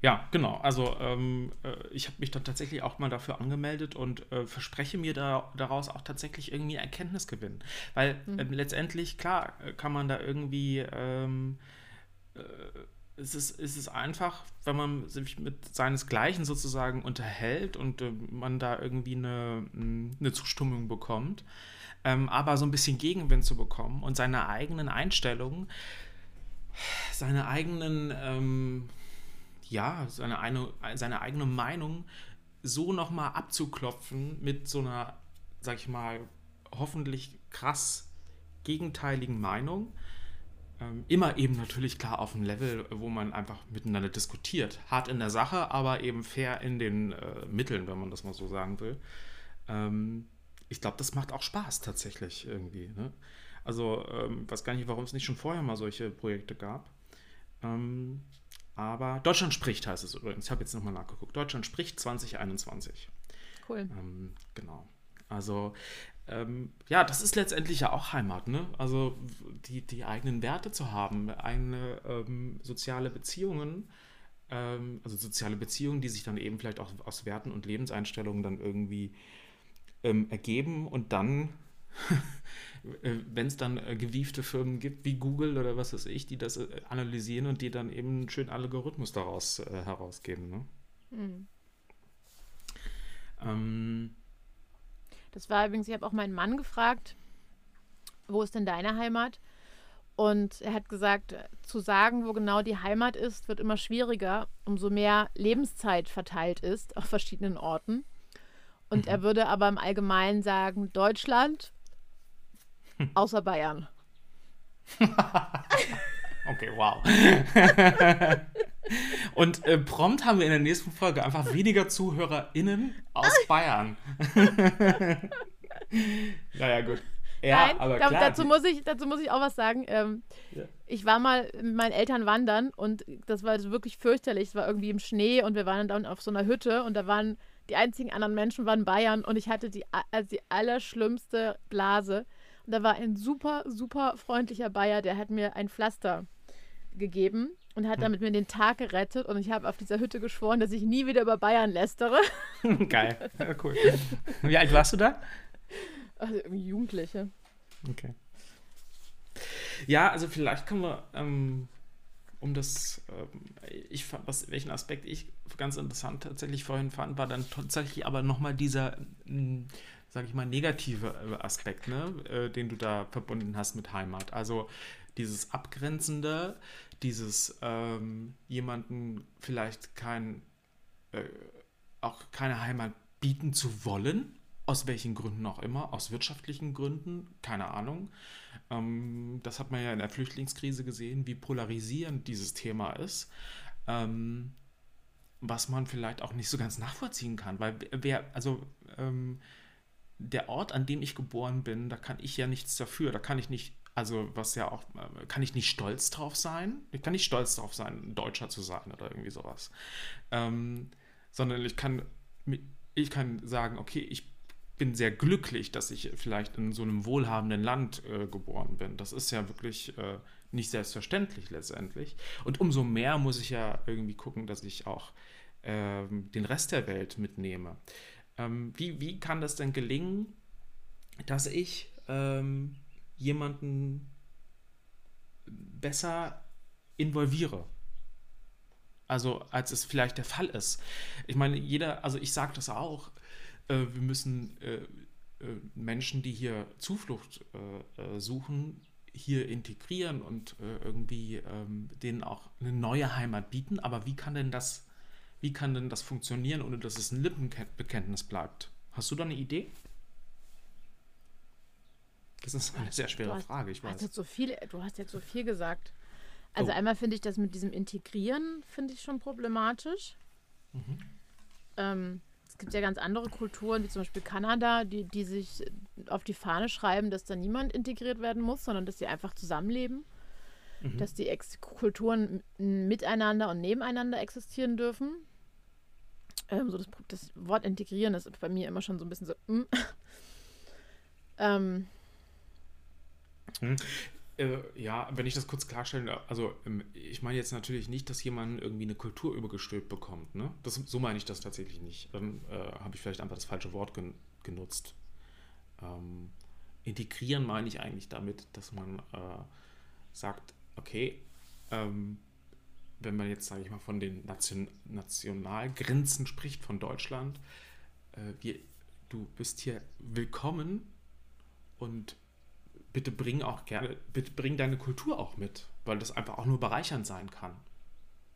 Ja, genau. Also ähm, äh, ich habe mich dann tatsächlich auch mal dafür angemeldet und äh, verspreche mir da, daraus auch tatsächlich irgendwie Erkenntnis gewinnen. Weil ähm, letztendlich, klar, äh, kann man da irgendwie, ähm, äh, es, ist, es ist einfach, wenn man sich mit seinesgleichen sozusagen unterhält und äh, man da irgendwie eine, mh, eine Zustimmung bekommt, ähm, aber so ein bisschen Gegenwind zu bekommen und seine eigenen Einstellungen, seine eigenen... Ähm, ja, seine, eine, seine eigene Meinung so nochmal abzuklopfen mit so einer, sag ich mal, hoffentlich krass gegenteiligen Meinung. Ähm, immer eben natürlich klar auf einem Level, wo man einfach miteinander diskutiert. Hart in der Sache, aber eben fair in den äh, Mitteln, wenn man das mal so sagen will. Ähm, ich glaube, das macht auch Spaß tatsächlich irgendwie. Ne? Also, ähm, weiß gar nicht, warum es nicht schon vorher mal solche Projekte gab. Ähm, aber Deutschland spricht heißt es übrigens. Ich habe jetzt nochmal nachgeguckt. Deutschland spricht 2021. Cool. Ähm, genau. Also, ähm, ja, das ist letztendlich ja auch Heimat, ne? Also, die, die eigenen Werte zu haben, eigene ähm, soziale Beziehungen, ähm, also soziale Beziehungen, die sich dann eben vielleicht auch aus Werten und Lebenseinstellungen dann irgendwie ähm, ergeben und dann, wenn es dann äh, gewiefte Firmen gibt wie Google oder was weiß ich, die das äh, analysieren und die dann eben einen schönen Algorithmus daraus äh, herausgeben, ne? Mhm. Ähm, Das war übrigens, ich habe auch meinen Mann gefragt, wo ist denn deine Heimat? Und er hat gesagt, zu sagen, wo genau die Heimat ist, wird immer schwieriger, umso mehr Lebenszeit verteilt ist auf verschiedenen Orten. Und er würde aber im Allgemeinen sagen, Deutschland, außer Bayern. Okay, wow. Und äh, prompt haben wir in der nächsten Folge einfach weniger ZuhörerInnen aus Bayern. naja, gut. Ja, Nein, aber klar. dazu, muss ich, dazu muss ich auch was sagen. Ähm, Ja. Ich war mal mit meinen Eltern wandern und das war wirklich fürchterlich. Es war irgendwie im Schnee und wir waren dann auf so einer Hütte und da waren die einzigen anderen Menschen waren Bayern und ich hatte die, also die allerschlimmste Blase. Und da war ein super, super freundlicher Bayer, der hat mir ein Pflaster gegeben und Hm. hat damit mir den Tag gerettet und ich habe auf dieser Hütte geschworen, dass ich nie wieder über Bayern lästere. Geil. Ja, cool. Wie alt warst du da? Also irgendwie Jugendliche. Okay. Ja, also vielleicht können wir ähm, um das, ähm, ich fand, was, welchen Aspekt ich ganz interessant tatsächlich vorhin fand, war dann tatsächlich aber nochmal dieser, hm, sage ich mal, negative äh, Aspekt, ne, äh, den du da verbunden hast mit Heimat. Also dieses Abgrenzende, dieses ähm, jemanden vielleicht kein, äh, auch keine Heimat bieten zu wollen, aus welchen Gründen auch immer, aus wirtschaftlichen Gründen, keine Ahnung. Ähm, das hat man ja in der Flüchtlingskrise gesehen, wie polarisierend dieses Thema ist. Ähm, was man vielleicht auch nicht so ganz nachvollziehen kann, weil wer, also ähm, der Ort, an dem ich geboren bin, da kann ich ja nichts dafür, da kann ich nicht, also was ja auch, äh, kann ich nicht stolz drauf sein, ich kann nicht stolz drauf sein, Deutscher zu sein oder irgendwie sowas, ähm, sondern ich kann, ich kann sagen, okay, ich bin sehr glücklich, dass ich vielleicht in so einem wohlhabenden Land äh, geboren bin. Das ist ja wirklich äh, nicht selbstverständlich letztendlich. Und umso mehr muss ich ja irgendwie gucken, dass ich auch ähm, den Rest der Welt mitnehme. Ähm, wie, wie kann das denn gelingen, dass ich ähm, jemanden besser involviere? Also als es vielleicht der Fall ist. Ich meine, jeder, also ich sage das auch, äh, wir müssen äh, äh, Menschen, die hier Zuflucht suchen, hier integrieren und irgendwie ähm, denen auch eine neue Heimat bieten. Aber wie kann denn das, wie kann denn das funktionieren, ohne dass es ein Lippenbekenntnis bleibt? Hast du da eine Idee? Das ist eine sehr schwere hast, Frage, ich weiß. Hast jetzt so viel, du hast jetzt so viel gesagt. Also oh. einmal finde ich das mit diesem Integrieren, finde ich schon problematisch. Mhm. Ähm, es gibt ja ganz andere Kulturen, wie zum Beispiel Kanada, die, die sich auf die Fahne schreiben, dass da niemand integriert werden muss, sondern dass sie einfach zusammenleben. Mhm. Dass die Ex Kulturen miteinander und nebeneinander existieren dürfen. Ähm, so das, das, Wort integrieren ist bei mir immer schon so ein bisschen so. Mm. ähm, hm. Äh, ja, wenn ich das kurz klarstellen darf, also ähm, ich meine jetzt natürlich nicht, dass jemand irgendwie eine Kultur übergestülpt bekommt. Ne? Das, so meine ich das tatsächlich nicht. Dann äh, habe ich vielleicht einfach das falsche Wort gen genutzt. Ähm, integrieren meine ich eigentlich damit, dass man äh, sagt, okay, ähm, wenn man jetzt, sage ich mal, von den Nation Nationalgrenzen spricht von Deutschland, äh, wir, du bist hier willkommen und bitte bring auch gerne, bitte bring deine Kultur auch mit, weil das einfach auch nur bereichernd sein kann.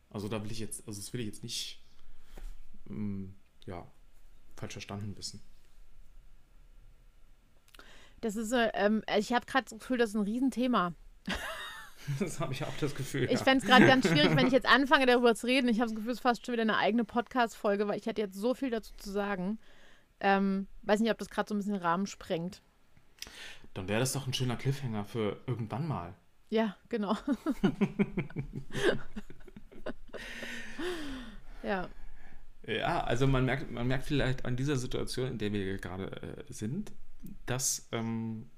Also da will ich jetzt, also das will ich jetzt nicht, ähm, ja, falsch verstanden wissen. Das ist, ähm, ich habe gerade das Gefühl, das ist ein Riesenthema. Das habe ich auch das Gefühl. Ich ja. fände es gerade ganz schwierig, wenn ich jetzt anfange, darüber zu reden. Ich habe das Gefühl, es ist fast schon wieder eine eigene Podcast-Folge, weil ich hätte jetzt so viel dazu zu sagen. Ähm, weiß nicht, ob das gerade so ein bisschen den Rahmen sprengt. Dann wäre das doch ein schöner Cliffhanger für irgendwann mal. Ja, genau. ja. Ja, also man merkt, man merkt vielleicht an dieser Situation, in der wir gerade äh, sind, dass ähm,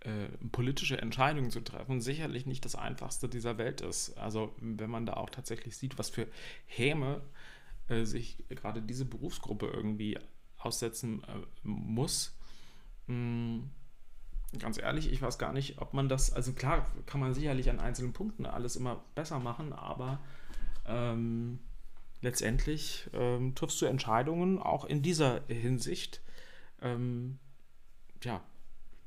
äh, politische Entscheidungen zu treffen sicherlich nicht das einfachste dieser Welt ist. Also wenn man da auch tatsächlich sieht, was für Häme äh, sich gerade diese Berufsgruppe irgendwie aussetzen äh, muss, hm, ganz ehrlich, ich weiß gar nicht, ob man das, also klar kann man sicherlich an einzelnen Punkten alles immer besser machen, aber ähm, letztendlich ähm, triffst du Entscheidungen auch in dieser Hinsicht, ähm, ja,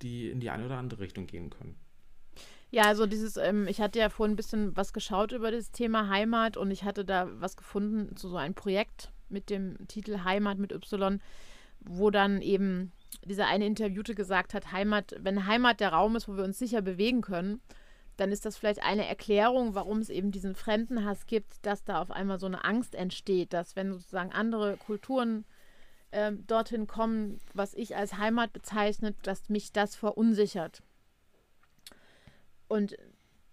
die in die eine oder andere Richtung gehen können. Ja, also dieses, ähm, ich hatte ja vorhin ein bisschen was geschaut über das Thema Heimat und ich hatte da was gefunden zu so einem Projekt mit dem Titel Heimat mit Y, wo dann eben dieser eine Interviewte gesagt hat, Heimat, wenn Heimat der Raum ist, wo wir uns sicher bewegen können, dann ist das vielleicht eine Erklärung, warum es eben diesen Fremdenhass gibt, dass da auf einmal so eine Angst entsteht, dass wenn sozusagen andere Kulturen äh, dorthin kommen, was ich als Heimat bezeichnet, dass mich das verunsichert. Und,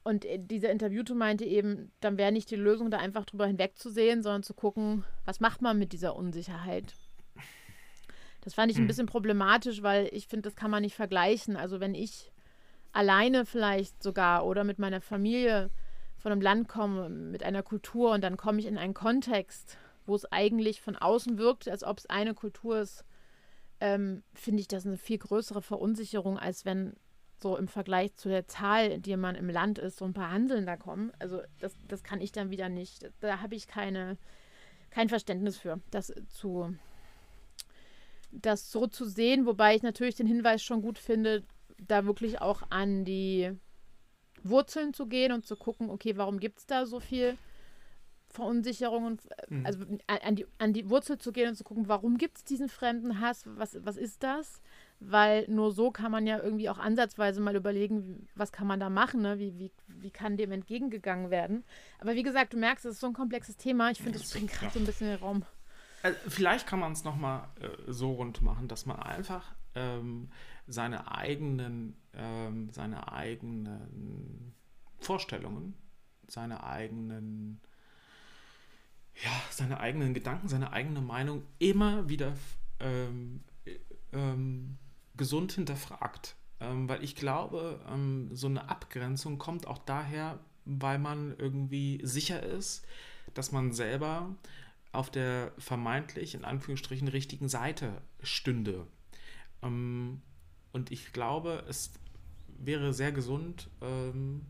und dieser Interviewte meinte eben, dann wäre nicht die Lösung, da einfach drüber hinwegzusehen, sondern zu gucken, was macht man mit dieser Unsicherheit. Das fand ich ein hm. bisschen problematisch, weil ich finde, das kann man nicht vergleichen. Also wenn ich alleine vielleicht sogar oder mit meiner Familie von einem Land komme, mit einer Kultur und dann komme ich in einen Kontext, wo es eigentlich von außen wirkt, als ob es eine Kultur ist, ähm, finde ich das eine viel größere Verunsicherung, als wenn so im Vergleich zu der Zahl, die man im Land ist, so ein paar Handeln da kommen. Also das, das kann ich dann wieder nicht. Da habe ich keine, kein Verständnis für, das zu das so zu sehen, wobei ich natürlich den Hinweis schon gut finde, da wirklich auch an die Wurzeln zu gehen und zu gucken, okay, warum gibt es da so viel Verunsicherung und mhm. also an die, an die Wurzel zu gehen und zu gucken, warum gibt es diesen fremden Hass, was, was ist das? Weil nur so kann man ja irgendwie auch ansatzweise mal überlegen, was kann man da machen, ne? wie, wie, wie kann dem entgegengegangen werden. Aber wie gesagt, du merkst, es ist so ein komplexes Thema. Ich finde, das bringt gerade so ein bisschen den Raum. Also vielleicht kann man es nochmal äh, so rund machen, dass man einfach ähm, seine eigenen, ähm, seine eigenen Vorstellungen, seine eigenen, ja, seine eigenen Gedanken, seine eigene Meinung immer wieder ähm, ähm gesund hinterfragt. Ähm, weil ich glaube, ähm, so eine Abgrenzung kommt auch daher, weil man irgendwie sicher ist, dass man selber auf der vermeintlich in Anführungsstrichen richtigen Seite stünde. Ähm, und ich glaube, es wäre sehr gesund ähm,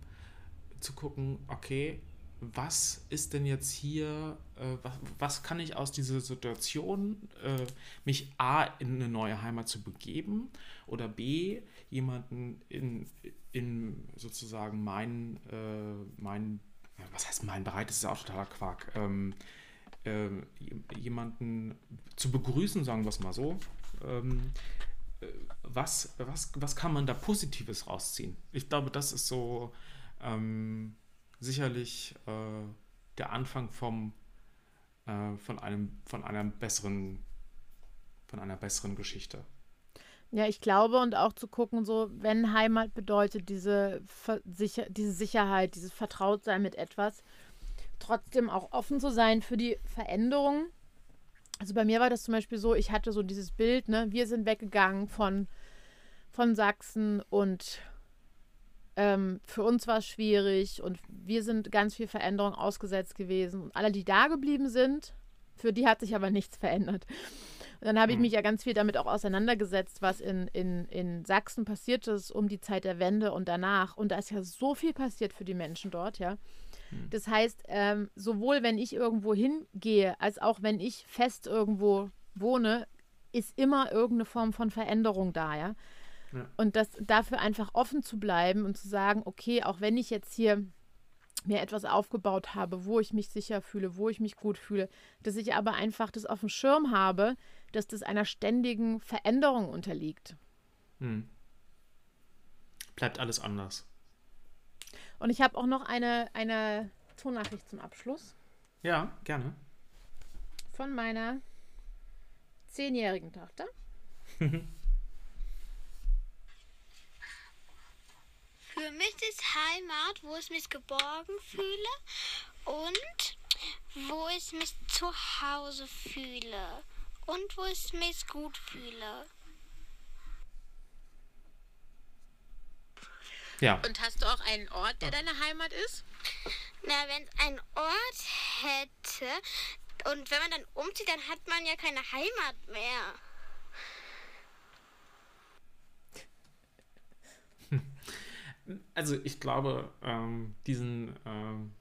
zu gucken, okay, was ist denn jetzt hier, äh, was, was, kann ich aus dieser Situation, äh, mich A, in eine neue Heimat zu begeben oder B, jemanden in, in sozusagen mein, äh, mein, was heißt mein Bereich, das ist ja auch totaler Quark, ähm, äh, jemanden zu begrüßen, sagen wir es mal so. Ähm, äh, was, was, was kann man da Positives rausziehen? Ich glaube, das ist so ähm, sicherlich äh, der Anfang vom, äh, von, einem, von einer besseren von einer besseren Geschichte. Ja, ich glaube und auch zu gucken, so wenn Heimat bedeutet, diese, Sicher diese Sicherheit, dieses Vertrautsein mit etwas, trotzdem auch offen zu sein für die Veränderungen. Also bei mir war das zum Beispiel so, ich hatte so dieses Bild, ne, wir sind weggegangen von, von Sachsen und ähm, für uns war es schwierig und wir sind ganz viel Veränderung ausgesetzt gewesen. Und alle, die da geblieben sind, für die hat sich aber nichts verändert. Dann habe ich hm. mich ja ganz viel damit auch auseinandergesetzt, was in, in, in Sachsen passiert ist um die Zeit der Wende und danach. Und da ist ja so viel passiert für die Menschen dort, ja. Hm. Das heißt, ähm, sowohl wenn ich irgendwo hingehe, als auch wenn ich fest irgendwo wohne, ist immer irgendeine Form von Veränderung da, ja. ja. Und das dafür einfach offen zu bleiben und zu sagen, okay, auch wenn ich jetzt hier mir etwas aufgebaut habe, wo ich mich sicher fühle, wo ich mich gut fühle, dass ich aber einfach das auf dem Schirm habe, dass das einer ständigen Veränderung unterliegt. Hm. Bleibt alles anders. Und ich habe auch noch eine, eine Tonnachricht zum Abschluss. Ja, gerne. Von meiner zehnjährigen Tochter. Für mich ist Heimat, wo ich mich geborgen fühle und wo ich mich zu Hause fühle und wo ich mich gut fühle. Ja. Und hast du auch einen Ort, der deine Heimat ist? Na, wenn es einen Ort hätte und wenn man dann umzieht, dann hat man ja keine Heimat mehr. Also ich glaube, ähm, diesen ähm,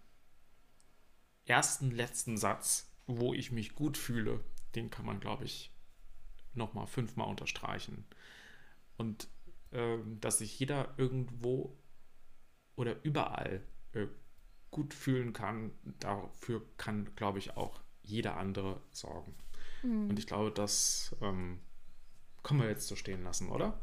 ersten, letzten Satz, wo ich mich gut fühle, den kann man, glaube ich, nochmal fünfmal unterstreichen. Und ähm, dass sich jeder irgendwo oder überall äh, gut fühlen kann, dafür kann, glaube ich, auch jeder andere sorgen. Mhm. Und ich glaube, das ähm, können wir jetzt so stehen lassen, oder?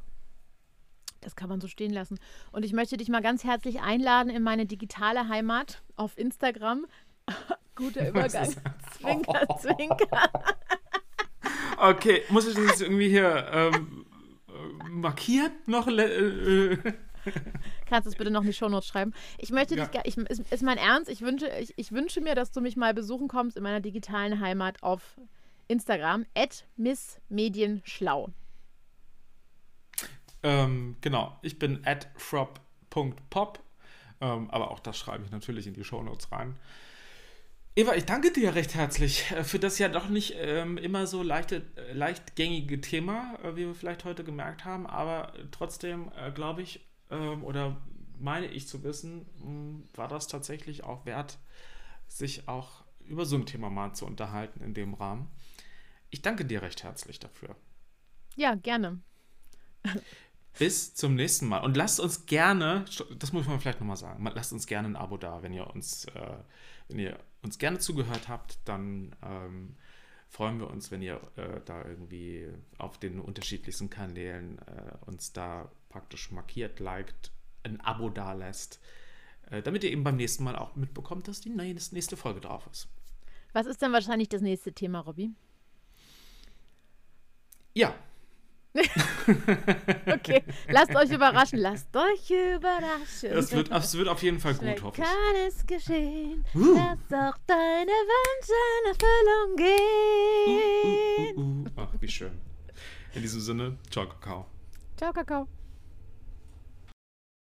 Das kann man so stehen lassen. Und ich möchte dich mal ganz herzlich einladen in meine digitale Heimat auf Instagram. Guter Übergang. Zwinker, zwinker. okay, muss ich das jetzt irgendwie hier ähm, markiert noch. Äh, Kannst du es bitte noch in die Shownotes schreiben? Ich möchte ja. dich, ich, ist, ist mein Ernst, ich wünsche, ich, ich wünsche mir, dass du mich mal besuchen kommst in meiner digitalen Heimat auf Instagram, at missmedienschlau. Ähm, genau, ich bin at frop.pop, ähm, aber auch das schreibe ich natürlich in die Shownotes rein. Eva, ich danke dir recht herzlich äh, für das ja doch nicht ähm, immer so leichte, äh, leichtgängige Thema, äh, wie wir vielleicht heute gemerkt haben, aber trotzdem, äh, glaube ich, ähm, oder meine ich zu wissen, mh, war das tatsächlich auch wert, sich auch über so ein Thema mal zu unterhalten in dem Rahmen. Ich danke dir recht herzlich dafür. Ja, gerne. Bis zum nächsten Mal. Und lasst uns gerne, das muss man vielleicht nochmal sagen, lasst uns gerne ein Abo da, wenn ihr uns, äh, wenn ihr uns gerne zugehört habt, dann ähm, freuen wir uns, wenn ihr äh, da irgendwie auf den unterschiedlichsten Kanälen äh, uns da praktisch markiert, liked, ein Abo da lässt, äh, damit ihr eben beim nächsten Mal auch mitbekommt, dass die nächste Folge drauf ist. Was ist denn wahrscheinlich das nächste Thema, Robby? Ja. okay, lasst euch überraschen, lasst euch überraschen. Es wird, es wird auf jeden Fall gut, hoffe ich. kann es geschehen, uh. dass auch deine Wünsche in Erfüllung gehen. Uh, uh, uh, uh, Ach, wie schön. In diesem Sinne, ciao, Kakao. Ciao, Kakao.